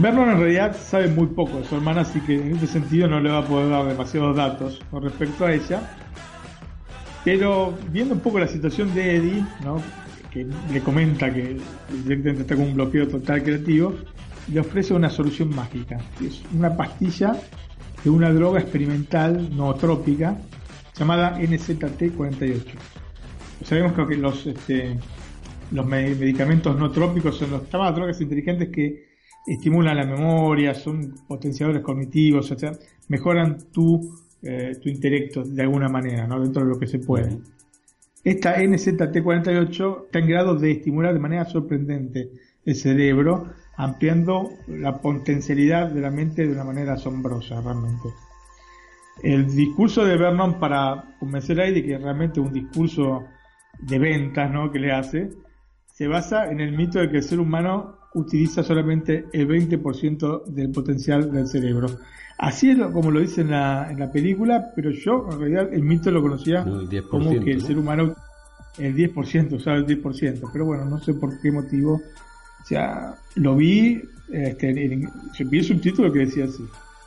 Vernon en realidad sabe muy poco de su hermana, así que en ese sentido no le va a poder dar demasiados datos con respecto a ella. Pero viendo un poco la situación de Eddie, ¿no? que le comenta que directamente está con un bloqueo total creativo, le ofrece una solución mágica. Es una pastilla de una droga experimental nootrópica llamada NZT48. Sabemos que los, este, los medicamentos no trópicos son los drogas inteligentes que estimulan la memoria, son potenciadores cognitivos, o sea, mejoran tu, eh, tu intelecto de alguna manera, ¿no? dentro de lo que se puede. Esta NZT48 está en grado de estimular de manera sorprendente el cerebro, ampliando la potencialidad de la mente de una manera asombrosa, realmente. El discurso de Vernon para convencer a Eddie, que es realmente un discurso de ventas ¿no? que le hace, se basa en el mito de que el ser humano utiliza solamente el 20% del potencial del cerebro. Así es como lo dice en la, en la película, pero yo en realidad el mito lo conocía como que el ser humano el 10%, usaba el 10%, pero bueno, no sé por qué motivo. O sea, lo vi, este, vi el subtítulo que decía así.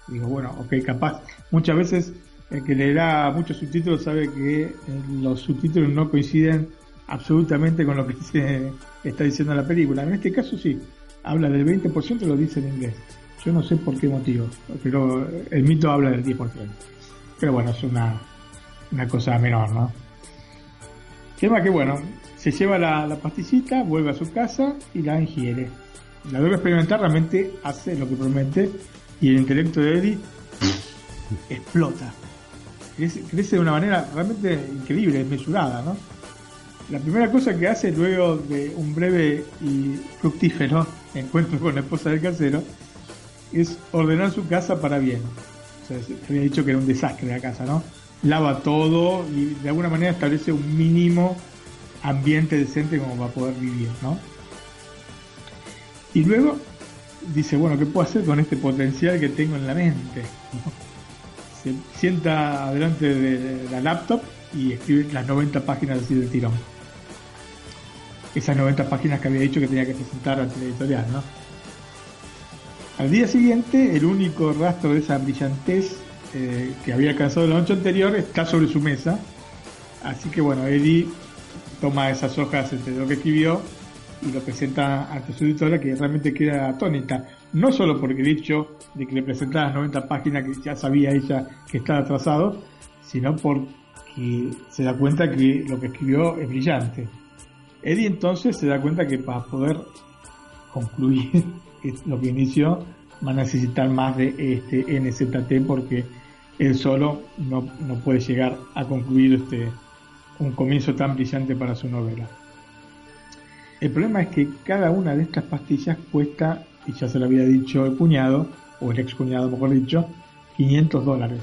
Digo, bueno, ok, capaz. Muchas veces el que leerá muchos subtítulos sabe que eh, los subtítulos no coinciden absolutamente con lo que se está diciendo la película. En este caso sí, habla del 20% y lo dice en inglés. Yo no sé por qué motivo, pero el mito habla del 10%. Pero bueno, es una, una cosa menor, ¿no? Tema que bueno, se lleva la, pastillita, vuelve a su casa y la ingiere. La droga experimental realmente hace lo que promete y el intelecto de Eddie explota. Crece, crece de una manera realmente increíble, desmesurada, ¿no? La primera cosa que hace luego de un breve y fructífero encuentro con la esposa del casero es ordenar su casa para bien. Se había dicho que era un desastre la casa, ¿no? Lava todo y de alguna manera establece un mínimo ambiente decente como para poder vivir, ¿no? Y luego dice, bueno, ¿qué puedo hacer con este potencial que tengo en la mente? Se sienta delante de la laptop y escribe las 90 páginas así del tirón esas 90 páginas que había dicho que tenía que presentar ante la editorial, ¿no? Al día siguiente, el único rastro de esa brillantez eh, que había alcanzado la noche anterior está sobre su mesa. Así que bueno, Eddie toma esas hojas de lo que escribió y lo presenta ante su editora que realmente queda atónita. No solo porque el hecho de que le presentara las 90 páginas que ya sabía ella que estaba atrasado, sino porque se da cuenta que lo que escribió es brillante. Eddie entonces se da cuenta que para poder concluir lo que inició va a necesitar más de este NZT porque él solo no, puede llegar a concluir este un comienzo tan brillante para su novela. El problema es que cada una de estas pastillas cuesta, y ya se lo había dicho el cuñado, o el ex cuñado mejor dicho, 500 dólares.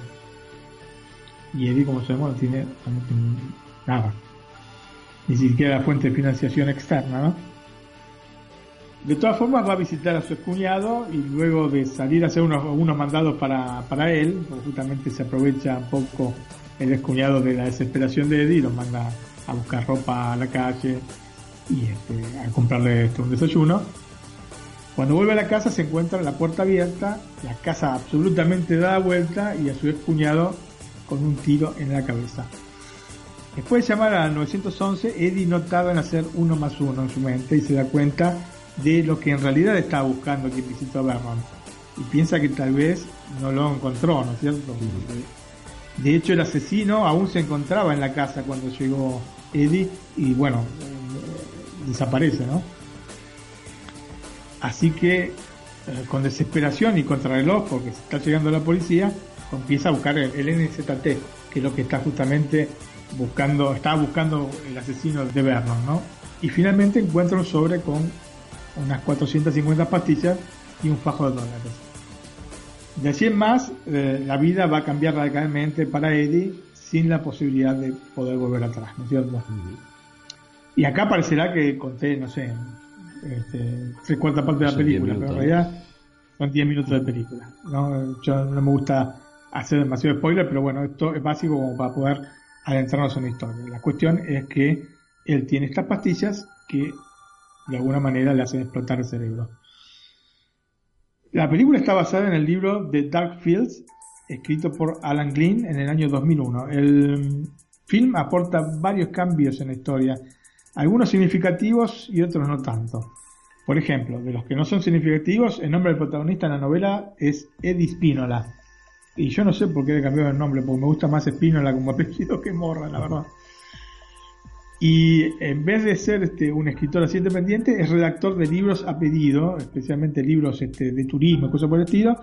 Y Eddie, como sabemos, no tiene nada ni siquiera fuente de financiación externa, ¿no? De todas formas va a visitar a su cuñado y luego de salir a hacer unos, mandados para, él, pues justamente se aprovecha un poco el descuñado de la desesperación de Eddie lo manda a buscar ropa a la calle y este, a comprarle este, un desayuno. Cuando vuelve a la casa se encuentra la puerta abierta, la casa absolutamente dada vuelta y a su cuñado con un tiro en la cabeza. Después de llamar a 911, Eddie no tarda en hacer uno más uno en su mente y se da cuenta de lo que en realidad estaba buscando quien visitó a Vernon. Y piensa que tal vez no lo encontró, ¿no es cierto? De hecho, el asesino aún se encontraba en la casa cuando llegó Eddie y bueno, eh, desaparece, ¿no? Así que eh, con desesperación y contra reloj, porque se está llegando la policía, empieza a buscar el, el NZT, que es lo que está justamente buscando, estaba buscando el asesino de Vernon, ¿no? Y finalmente encuentra un sobre con unas 450 pastillas y un fajo de dólares. De allí en más, eh, la vida va a cambiar radicalmente para Eddie sin la posibilidad de poder volver atrás, ¿no es cierto? Y acá parecerá que conté, no sé, este, tres cuartas partes de la Son película, 10 pero en realidad son 10 minutos de película. ¿no? Yo no me gusta hacer demasiado spoiler, pero bueno, esto es básico como para poder adentrarnos en la historia. La cuestión es que él tiene estas pastillas que de alguna manera le hacen explotar el cerebro. La película está basada en el libro The Dark Fields, escrito por Alan Glynn en el año 2001. El film aporta varios cambios en la historia, algunos significativos y otros no tanto. Por ejemplo, de los que no son significativos, el nombre del protagonista en la novela es Eddie Spínola. Y yo no sé por qué le cambiaron el nombre, porque me gusta más Spínola como apellido que Morra, la verdad. Y en vez de ser este, un escritor así independiente, es redactor de libros a pedido, especialmente libros este, de turismo y cosas por el estilo.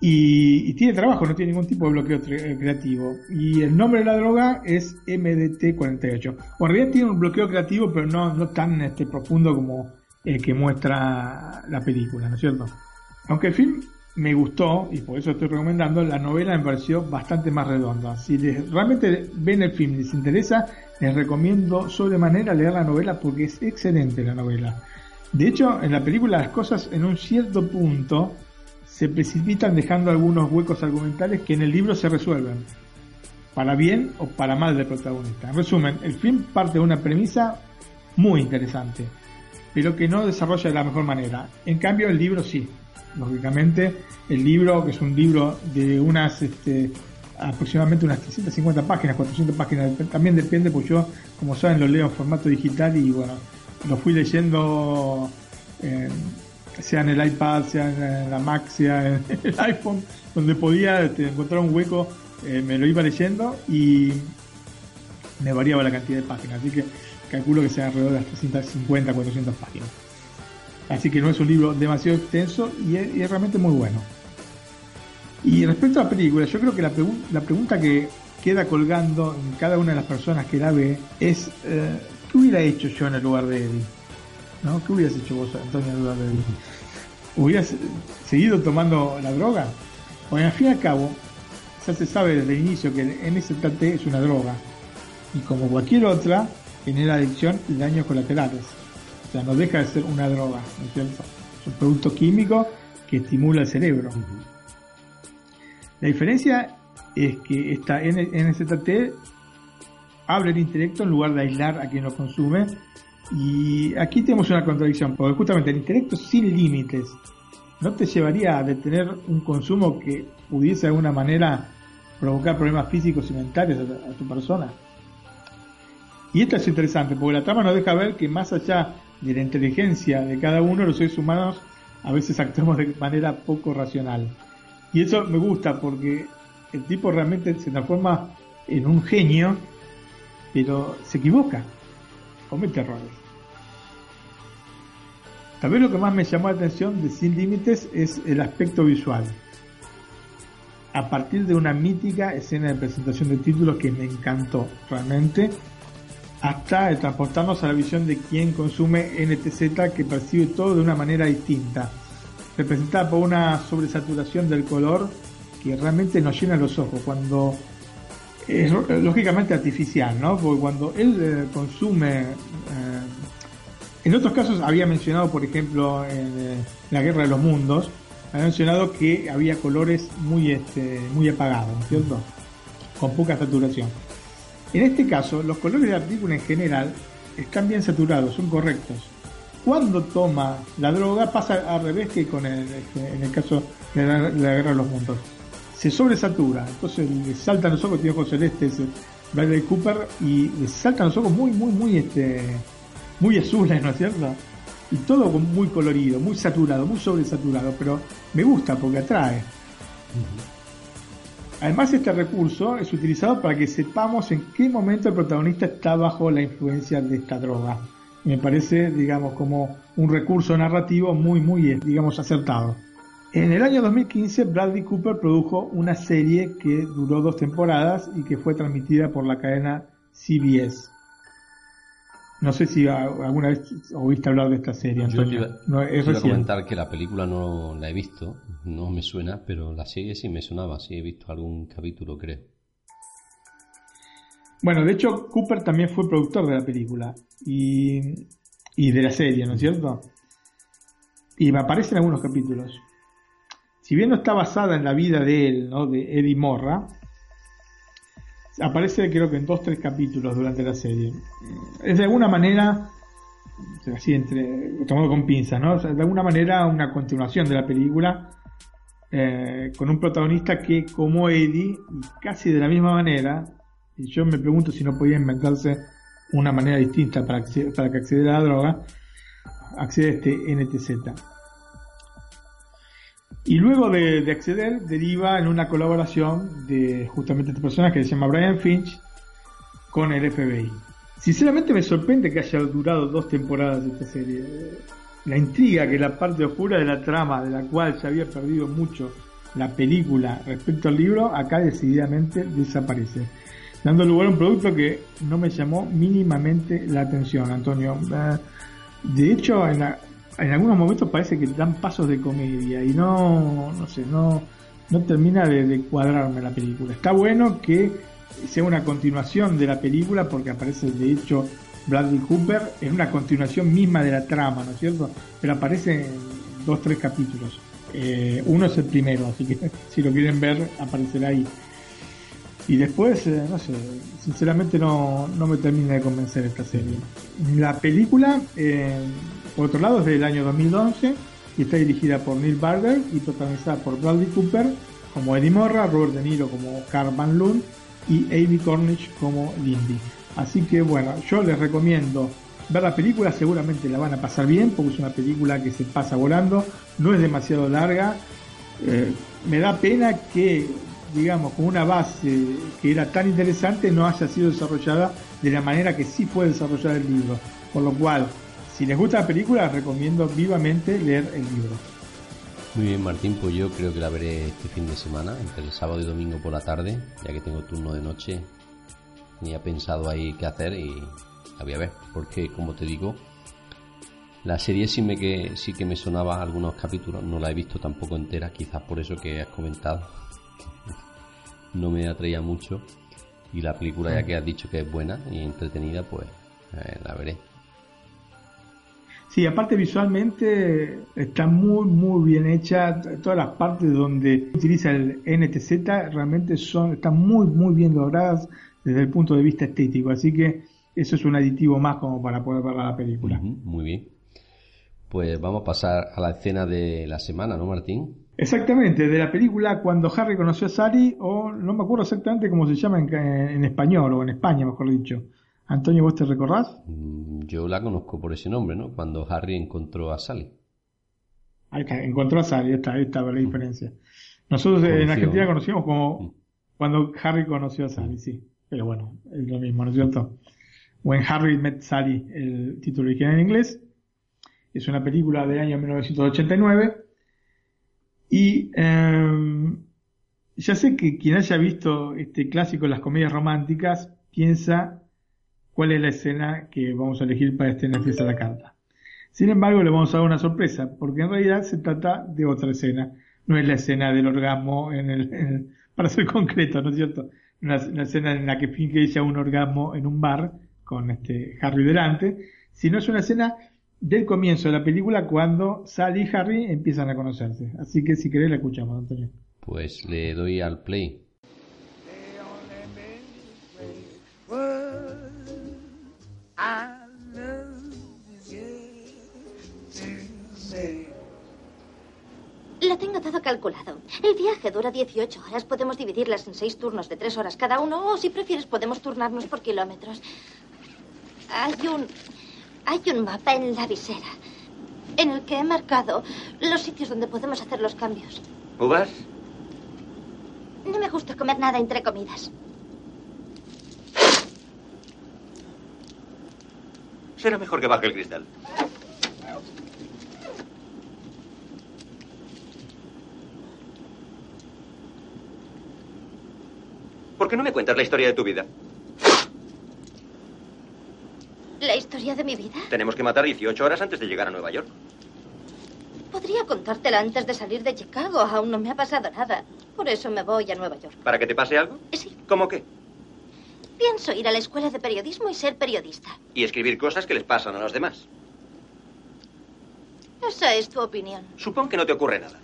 Y, tiene trabajo, no tiene ningún tipo de bloqueo eh, creativo. Y el nombre de la droga es MDT48. O en realidad tiene un bloqueo creativo, pero no, no tan este, profundo como el que muestra la película, ¿no es cierto? Aunque el film me gustó, y por eso estoy recomendando, la novela me pareció bastante más redonda. Si les- realmente ven el film y les interesa, les recomiendo sobremanera leer la novela porque es excelente la novela. De hecho, en la película las cosas en un cierto punto se precipitan dejando algunos huecos argumentales que en el libro se resuelven, para bien o para mal del protagonista. En resumen, el film parte de una premisa muy interesante, pero que no desarrolla de la mejor manera. En cambio, el libro sí. Lógicamente, el libro, que es un libro de unas este, aproximadamente unas 350 páginas, 400 páginas, también depende, pues yo, como saben, lo leo en formato digital y bueno, lo fui leyendo sea en el iPad, sea en la Mac, sea en el iPhone, donde podía este, encontrar un hueco, eh, me lo iba leyendo y me variaba la cantidad de páginas, así que calculo que sea alrededor de las 350, 400 páginas. Así que no es un libro demasiado extenso y es, realmente muy bueno. Y respecto a la película, yo creo que la, pregun- la pregunta que queda colgando en cada una de las personas que la ve es eh, ¿qué hubiera hecho yo en el lugar de Eddie? ¿No? ¿Qué hubieras hecho vos, Antonio, en el lugar de Eddie? ¿Hubieras seguido tomando la droga? Porque al fin y al cabo, ya se sabe desde el inicio que el NZT es una droga y como cualquier otra, genera adicción y daños colaterales. O sea, no deja de ser una droga, ¿no es cierto? Es un producto químico que estimula el cerebro. La diferencia es que esta NZT abre el intelecto en lugar de aislar a quien lo consume. Y aquí tenemos una contradicción, porque justamente el intelecto sin límites no te llevaría a detener un consumo que pudiese de alguna manera provocar problemas físicos y mentales a, a tu persona. Y esto es interesante, porque la trama nos deja ver que más allá de la inteligencia de cada uno, los seres humanos a veces actuamos de manera poco racional. Y eso me gusta porque el tipo realmente se transforma en un genio, pero se equivoca, comete errores. Tal vez lo que más me llamó la atención de Sin Límites es el aspecto visual. A partir de una mítica escena de presentación de títulos que me encantó realmente, hasta transportarnos a la visión de quien consume NTZ que percibe todo de una manera distinta, representada por una sobresaturación del color que realmente nos llena los ojos cuando es eh, lógicamente artificial, ¿no? Porque cuando él eh, consume eh, en otros casos había mencionado, por ejemplo, en eh, la Guerra de los Mundos, había mencionado que había colores muy este, muy apagados, ¿no es cierto? Con poca saturación. En este caso, los colores de la película en general están bien saturados, son correctos. Cuando toma la droga pasa al revés que con el, este, en el caso de la, de Guerra de los Mundos. Se sobresatura, entonces le saltan los ojos, tiene ojos celestes, eh, Bradley Cooper, y le saltan los ojos muy, muy, muy, este, muy azules, ¿no es cierto? Y todo muy colorido, muy saturado, muy sobresaturado, pero me gusta porque atrae. Además, este recurso es utilizado para que sepamos en qué momento el protagonista está bajo la influencia de esta droga. Me parece, digamos, como un recurso narrativo muy, muy, digamos, acertado. En el año 2015, Bradley Cooper produjo una serie que duró dos temporadas y que fue transmitida por la cadena CBS. No sé si alguna vez oíste hablar de esta serie, Antonio. Yo no, es iba a comentar que la película no la he visto, no me suena, pero la serie sí me sonaba, sí he visto algún capítulo, creo. Bueno, de hecho, Cooper también fue productor de la película y, y de la serie, ¿no es cierto? Y me aparecen algunos capítulos. Si bien no está basada en la vida de él, ¿no? De Eddie Morra, aparece creo que en dos tres capítulos durante la serie. Es de alguna manera, así entre, tomado con pinzas, ¿no? de alguna manera una continuación de la película eh, con un protagonista que como Eddie, casi de la misma manera, y yo me pregunto si no podía inventarse una manera distinta para, para que accediera a la droga, accede a este NTZ. Y luego de, acceder, deriva en una colaboración de justamente esta persona que se llama Brian Finch con el FBI. Sinceramente me sorprende que haya durado dos temporadas esta serie. La intriga, que la parte oscura de la trama, de la cual se había perdido mucho la película respecto al libro, acá decididamente desaparece. Dando lugar a un producto que no me llamó mínimamente la atención, Antonio. Eh, de hecho, en la, en algunos momentos parece que dan pasos de comedia y no, no sé, no, no termina de, cuadrarme la película. Está bueno que sea una continuación de la película porque aparece de hecho Bradley Cooper en una continuación misma de la trama, ¿no es cierto? Pero aparece en dos, tres capítulos. Eh, uno es el primero, así que si lo quieren ver, aparecerá ahí. Y después, eh, no sé, sinceramente no, no me termina de convencer esta serie. La película eh, por otro lado, es del año 2011 y está dirigida por Neil Barber y protagonizada por Bradley Cooper como Eddie Morra, Robert De Niro como Carl Van Loon y Amy Cornish como Lindy. Así que bueno, yo les recomiendo ver la película, seguramente la van a pasar bien porque es una película que se pasa volando, no es demasiado larga. Eh, me da pena que, digamos, con una base que era tan interesante no haya sido desarrollada de la manera que sí puede desarrollar el libro. Por lo cual, si les gusta la película, recomiendo vivamente leer el libro. Muy bien, Martín, pues yo creo que la veré este fin de semana, entre el sábado y domingo por la tarde, ya que tengo turno de noche. Ni he pensado ahí qué hacer y la voy a ver, porque como te digo, la serie sí, me que, sí que me sonaba algunos capítulos, no la he visto tampoco entera, quizás por eso que has comentado. no me atraía mucho. Y la película, ya que has dicho que es buena y entretenida, pues eh, la veré. Sí, aparte visualmente está muy, muy bien hecha. Todas las partes donde utiliza el NTZ realmente son, están muy, muy bien logradas desde el punto de vista estético. Así que eso es un aditivo más como para poder ver la película. muy bien. Pues vamos a pasar a la escena de la semana, ¿no, Martín? Exactamente, de la película Cuando Harry conoció a Sally, o no me acuerdo exactamente cómo se llama en, en español, o en España, mejor dicho. Antonio, ¿vos te recordás? Mm, yo la conozco por ese nombre, ¿no? Cuando Harry encontró a Sally. Ahí está, encontró a Sally, esta, esta la mm. diferencia. Nosotros en Argentina conocimos como mm. cuando Harry conoció a Sally, sí. Pero bueno, es lo mismo, ¿no es cierto? When Harry Met Sally, el título original en inglés. Es una película del año 1989. Y eh, ya sé que quien haya visto este clásico de las comedias románticas piensa cuál es la escena que vamos a elegir para este Netflix a la carta. Sin embargo, le vamos a dar una sorpresa, porque en realidad se trata de otra escena. No es la escena del orgasmo en el, para ser concreto, ¿no es cierto? Una, escena en la que finge ella un orgasmo en un bar con este Harry delante, sino es una escena del comienzo de la película cuando Sally y Harry empiezan a conocerse. Así que si querés la escuchamos, Antonio. Pues le doy al play. Lo tengo todo calculado. El viaje dura 18 horas. Podemos dividirlas en seis turnos de tres horas cada uno. O si prefieres, podemos turnarnos por kilómetros. Hay un. Hay un mapa en la visera. En el que he marcado los sitios donde podemos hacer los cambios. ¿Uvas? No me gusta comer nada entre comidas. Será mejor que baje el cristal. ¿Por qué no me cuentas la historia de tu vida? ¿La historia de mi vida? Tenemos que matar 18 horas antes de llegar a Nueva York. Podría contártela antes de salir de Chicago. Aún no me ha pasado nada. Por eso me voy a Nueva York. ¿Para que te pase algo? Sí. ¿Cómo qué? Pienso ir a la escuela de periodismo y ser periodista. Y escribir cosas que les pasan a los demás. Esa es tu opinión. Supón que no te ocurre nada.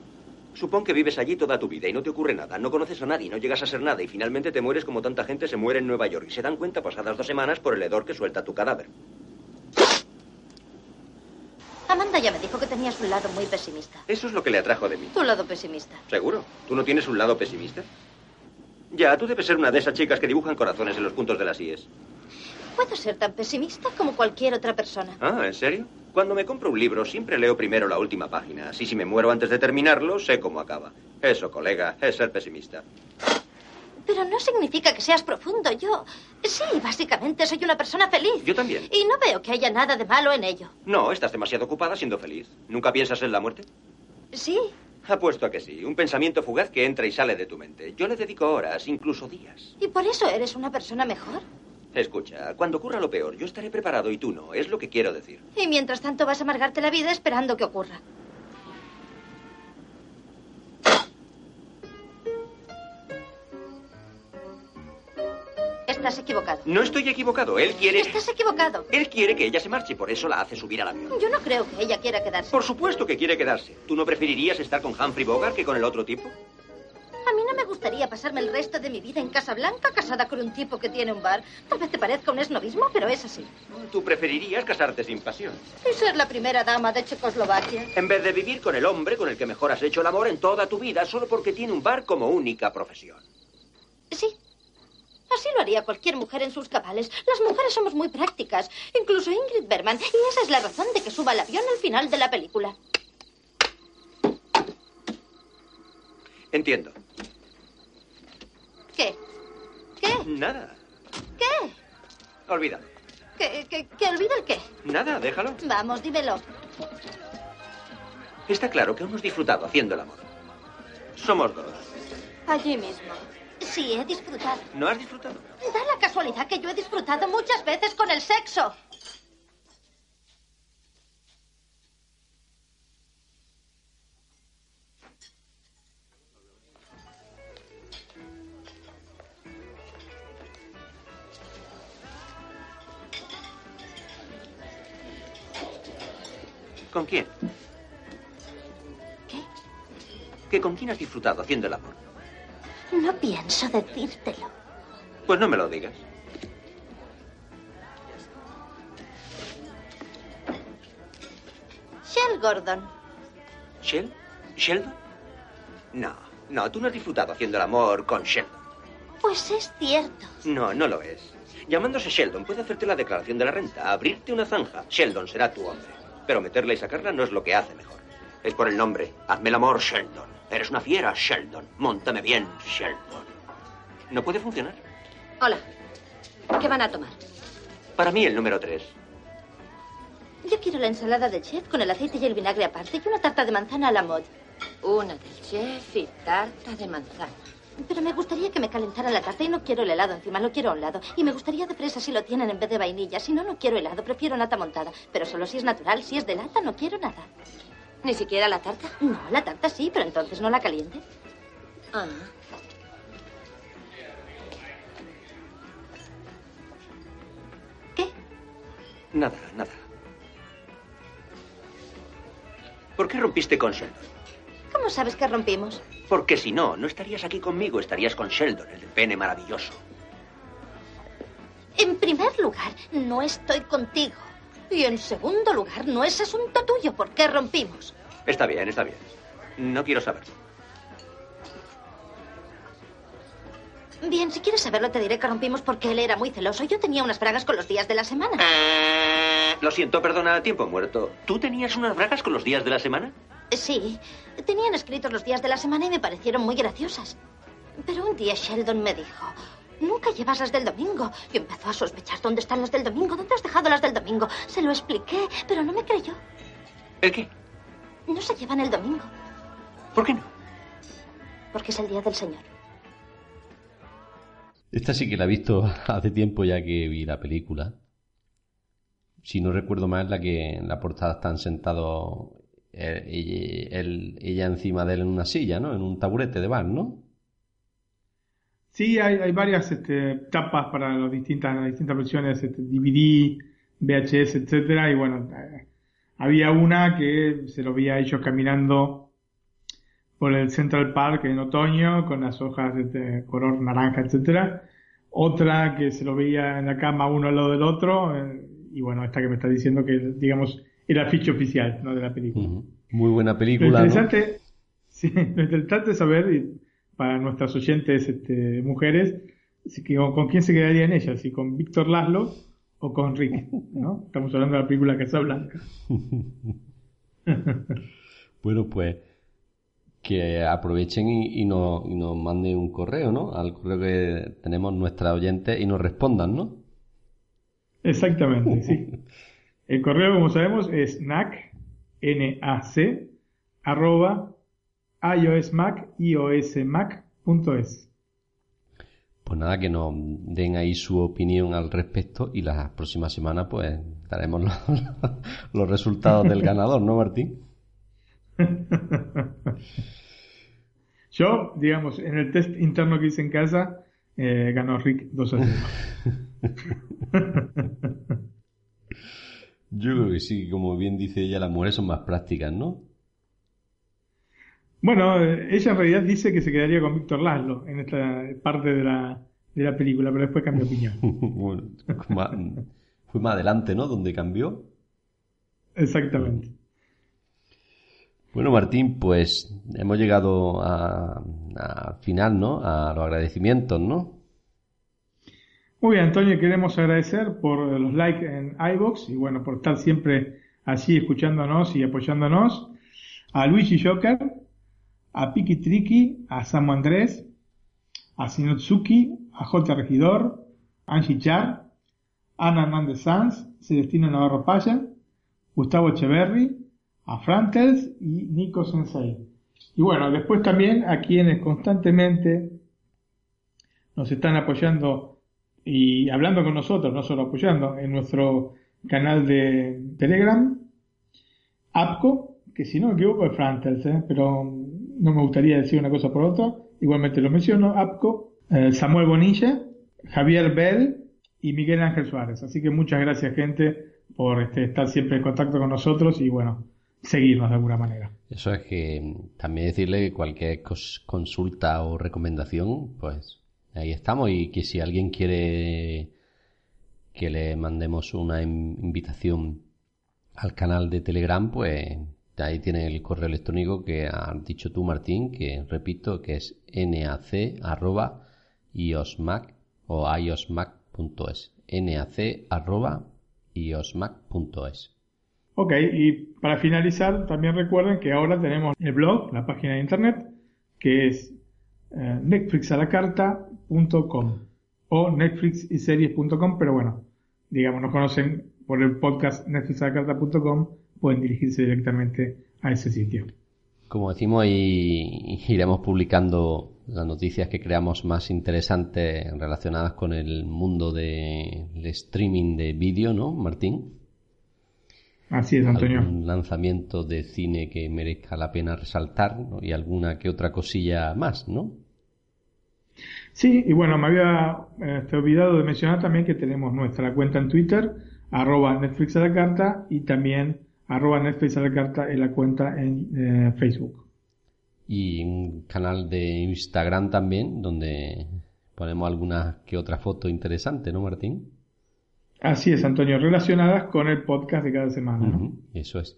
Supón que vives allí toda tu vida y no te ocurre nada. No conoces a nadie, no llegas a ser nada y finalmente te mueres como tanta gente se muere en Nueva York y se dan cuenta pasadas dos semanas por el hedor que suelta tu cadáver. Amanda ya me dijo que tenías un lado muy pesimista. Eso es lo que le atrajo de mí. Tu lado pesimista. ¿Seguro? ¿Tú no tienes un lado pesimista? Ya, tú debes ser una de esas chicas que dibujan corazones en los puntos de las IES. Puedo ser tan pesimista como cualquier otra persona. Ah, ¿en serio? Cuando me compro un libro siempre leo primero la última página. Así si me muero antes de terminarlo, sé cómo acaba. Eso, colega, es ser pesimista. Pero no significa que seas profundo. Yo, sí, básicamente soy una persona feliz. Yo también. Y no veo que haya nada de malo en ello. No, estás demasiado ocupada siendo feliz. ¿Nunca piensas en la muerte? Sí. Apuesto a que sí. Un pensamiento fugaz que entra y sale de tu mente. Yo le dedico horas, incluso días. ¿Y por eso eres una persona mejor? Escucha, cuando ocurra lo peor, yo estaré preparado y tú no. Es lo que quiero decir. Y mientras tanto vas a amargarte la vida esperando que ocurra. Estás equivocado. No estoy equivocado. Él quiere... Estás equivocado. Él quiere que ella se marche y por eso la hace subir al avión. Yo no creo que ella quiera quedarse. Por supuesto que quiere quedarse. ¿Tú no preferirías estar con Humphrey Bogart que con el otro tipo? A mí no me gustaría pasarme el resto de mi vida en Casa Blanca casada con un tipo que tiene un bar. Tal vez te parezca un esnovismo, pero es así. Tú preferirías casarte sin pasión. Y ser la primera dama de Checoslovaquia. En vez de vivir con el hombre con el que mejor has hecho el amor en toda tu vida solo porque tiene un bar como única profesión. Sí. Así lo haría cualquier mujer en sus cabales. Las mujeres somos muy prácticas. Incluso Ingrid Bergman. Y esa es la razón de que suba al avión al final de la película. Entiendo. ¿Qué? ¿Qué? Nada. ¿Qué? Olvídalo. ¿Qué, qué, qué olvida el qué? Nada, déjalo. Vamos, dímelo. Está claro que hemos disfrutado haciendo el amor. Somos dos. Allí mismo. Sí, he disfrutado. ¿No has disfrutado? Da la casualidad que yo he disfrutado muchas veces con el sexo. ¿Con quién? ¿Qué? ¿Que con quién has disfrutado haciendo el amor? No pienso decírtelo. Pues no me lo digas. Shell Gordon. ¿Shell? ¿Sheldon? No, no, tú no has disfrutado haciendo el amor con Sheldon. Pues es cierto. No, no lo es. Llamándose Sheldon puede hacerte la declaración de la renta, abrirte una zanja. Sheldon será tu hombre. Pero meterla y sacarla no es lo que hace mejor. Es por el nombre. Hazme el amor, Sheldon. Eres una fiera, Sheldon. Móntame bien, Sheldon. No puede funcionar. Hola. ¿Qué van a tomar? Para mí el número tres. Yo quiero la ensalada de chef con el aceite y el vinagre aparte y una tarta de manzana a la mod. Una del chef y tarta de manzana. Pero me gustaría que me calentara la tarta y no quiero el helado encima, lo quiero a un lado. Y me gustaría de fresa si lo tienen en vez de vainilla. Si no, no quiero helado, prefiero nata montada. Pero solo si es natural, si es de lata, no quiero nada. ¿Ni siquiera la tarta? No, la tarta sí, pero entonces no la caliente. Ah. ¿Qué? Nada, nada. ¿Por qué rompiste con Sheldon? ¿Cómo sabes que rompimos? Porque si no, no estarías aquí conmigo, estarías con Sheldon, el del pene maravilloso. En primer lugar, no estoy contigo. Y en segundo lugar, no es asunto tuyo por qué rompimos. Está bien, está bien. No quiero saberlo. Bien, si quieres saberlo, te diré que rompimos porque él era muy celoso. Yo tenía unas bragas con los días de la semana. Lo siento, perdona, tiempo muerto. ¿Tú tenías unas bragas con los días de la semana? Sí, tenían escritos los días de la semana y me parecieron muy graciosas. Pero un día Sheldon me dijo, nunca llevas las del domingo. Y empezó a sospechar dónde están las del domingo, dónde has dejado las del domingo. Se lo expliqué, pero no me creyó. ¿El qué? No se llevan el domingo, ¿Por qué no? porque es el día del Señor. Esta sí que la he visto hace tiempo ya que vi la película. Si no recuerdo mal, la que en la portada están sentados eh, él- ella encima de él en una silla, ¿no? En un taburete de bar, ¿no? Sí, hay, hay varias este, tapas para las distintas, las distintas versiones, este, DVD, VHS, etcétera, y bueno, eh, había una que se lo veía a ellos caminando por el Central Park en otoño con las hojas de color naranja, etcétera. Otra que se lo veía en la cama uno al lado del otro, eh, y bueno, esta que me está diciendo que, digamos, el afiche oficial, ¿no? de la película. Muy buena Lo película, ¿no? interesante, sí, lo interesante es saber, y para nuestras oyentes este, mujeres, si con, quién se quedarían ellas, si con Víctor Laszlo o con Rick, ¿no? Estamos hablando de la película Casablanca. Bueno, pues que aprovechen y, y nos, y nos manden un correo, ¿no? Al correo que tenemos nuestras oyentes y nos respondan, ¿no? Exactamente, sí. El correo, como sabemos, es nac, N-A-C, arroba, iosmac, iosmac.es. Pues nada, que nos den ahí su opinión al respecto y las próximas semanas pues daremos los, los resultados del ganador, ¿no, Martín? Yo, digamos, en el test interno que hice en casa, eh, ganó Rick 2 a 0. Yo creo que sí, como bien dice ella, las mujeres son más prácticas, ¿no? Bueno, ella en realidad dice que se quedaría con Víctor Laszlo en esta parte de la, de la película, pero después cambió opinión. bueno, más- fue más adelante, ¿no? Donde cambió. Exactamente. Bueno, Martín, pues hemos llegado a- al final, ¿no? A los agradecimientos, ¿no? Muy bien, Antonio, queremos agradecer por los likes en iBox y bueno, por estar siempre allí escuchándonos y apoyándonos. A Luigi Joker, a Piki Triki, a Samu Andrés, a Sinotsuki, a J. Regidor, Angie Char, Ana Hernández Sanz, Celestina Navarro Paya, Gustavo Echeverry, a Frantels y Nico Sensei. Y bueno, después también a quienes constantemente nos están apoyando y hablando con nosotros, no solo apoyando, en nuestro canal de Telegram, APCO, que si no me equivoco es Frantels, ¿eh? pero no me gustaría decir una cosa por otra, igualmente lo menciono, APCO, eh, Samuel Bonilla, Javier Bell y Miguel Ángel Suárez. Así que muchas gracias gente por este, estar siempre en contacto con nosotros y bueno, seguirnos de alguna manera. Eso es que también decirle que cualquier consulta o recomendación, pues ahí estamos y que si alguien quiere que le mandemos una in- invitación al canal de Telegram, pues ahí tiene el correo electrónico que has dicho tú, Martín, que repito que es nac arroba iosmac o iosmac.es nac arroba iosmac.es Ok, y para finalizar, también recuerden que ahora tenemos el blog, la página de internet, que es eh, netflixalacarta.com o netflixiseries.com, pero bueno, digamos, nos conocen por el podcast netflixalacarta.com, pueden dirigirse directamente a ese sitio. Como decimos, y iremos publicando las noticias que creamos más interesantes relacionadas con el mundo del streaming de vídeo, ¿no, Martín? Así es, Antonio. Algún lanzamiento de cine que merezca la pena resaltar ¿no? y alguna que otra cosilla más, ¿no? Sí, y bueno, me había eh, olvidado de mencionar también que tenemos nuestra cuenta en Twitter, arroba Netflix a la carta, y también arroba Netflix a la carta en la cuenta en eh, Facebook. Y un canal de Instagram también donde ponemos alguna que otra foto interesante, ¿no, Martín? Así es, Antonio, relacionadas con el podcast de cada semana. ¿no? Eso es.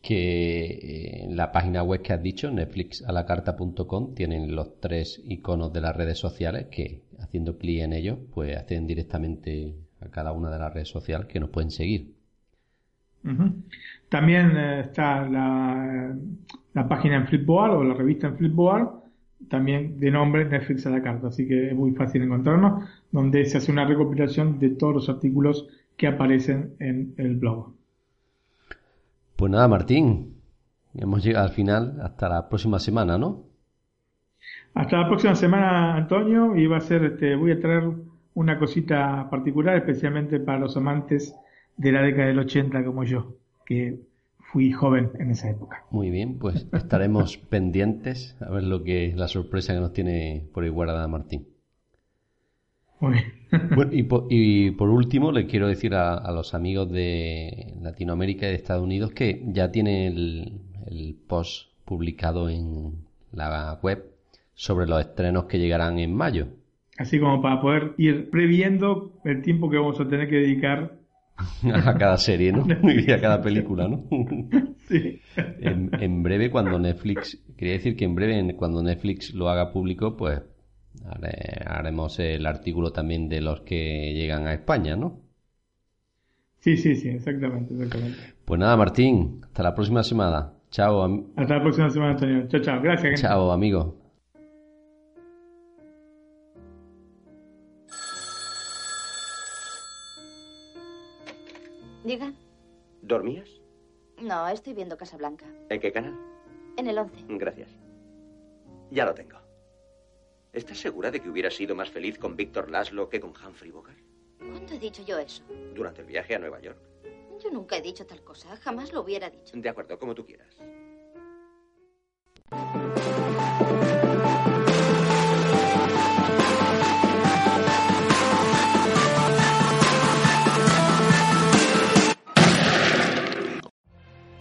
Que eh, en la página web que has dicho, netflixalacarta.com, tienen los tres iconos de las redes sociales que haciendo clic en ellos, pues acceden directamente a cada una de las redes sociales que nos pueden seguir. También eh, está la, la página en Flipboard o la revista en Flipboard también de nombre Netflix a la carta, así que es muy fácil encontrarnos, donde se hace una recopilación de todos los artículos que aparecen en el blog. Pues nada, Martín, hemos llegado al final, hasta la próxima semana, ¿no? Hasta la próxima semana, Antonio, y va a ser, este, voy a traer una cosita particular, especialmente para los amantes de la década del 80 como yo, que fui joven en esa época. Muy bien, pues estaremos pendientes a ver lo que la sorpresa que nos tiene por igual a Martín. Muy bien. Bueno, y, por, y por último, le quiero decir a, los amigos de Latinoamérica y de Estados Unidos que ya tiene el, el post publicado en la web sobre los estrenos que llegarán en mayo. Así como para poder ir previendo el tiempo que vamos a tener que dedicar a cada serie, ¿no? Y a cada película, ¿no? Sí. En, en, breve, cuando Netflix, quería decir que en breve, cuando Netflix lo haga público, pues haremos el artículo también de los que llegan a España, ¿no? Sí, sí, sí, exactamente, exactamente. Pues nada, Martín, hasta la próxima semana. Chao. Hasta la próxima semana, Antonio. Chao, chao. Gracias. Chao, amigo. Diga. ¿Dormías? No, estoy viendo Casablanca. ¿En qué canal? En el 11. Gracias. Ya lo tengo. ¿Estás segura de que hubiera sido más feliz con Víctor Laszlo que con Humphrey Bogart? ¿Cuándo he dicho yo eso? Durante el viaje a Nueva York. Yo nunca he dicho tal cosa. Jamás lo hubiera dicho. De acuerdo, como tú quieras.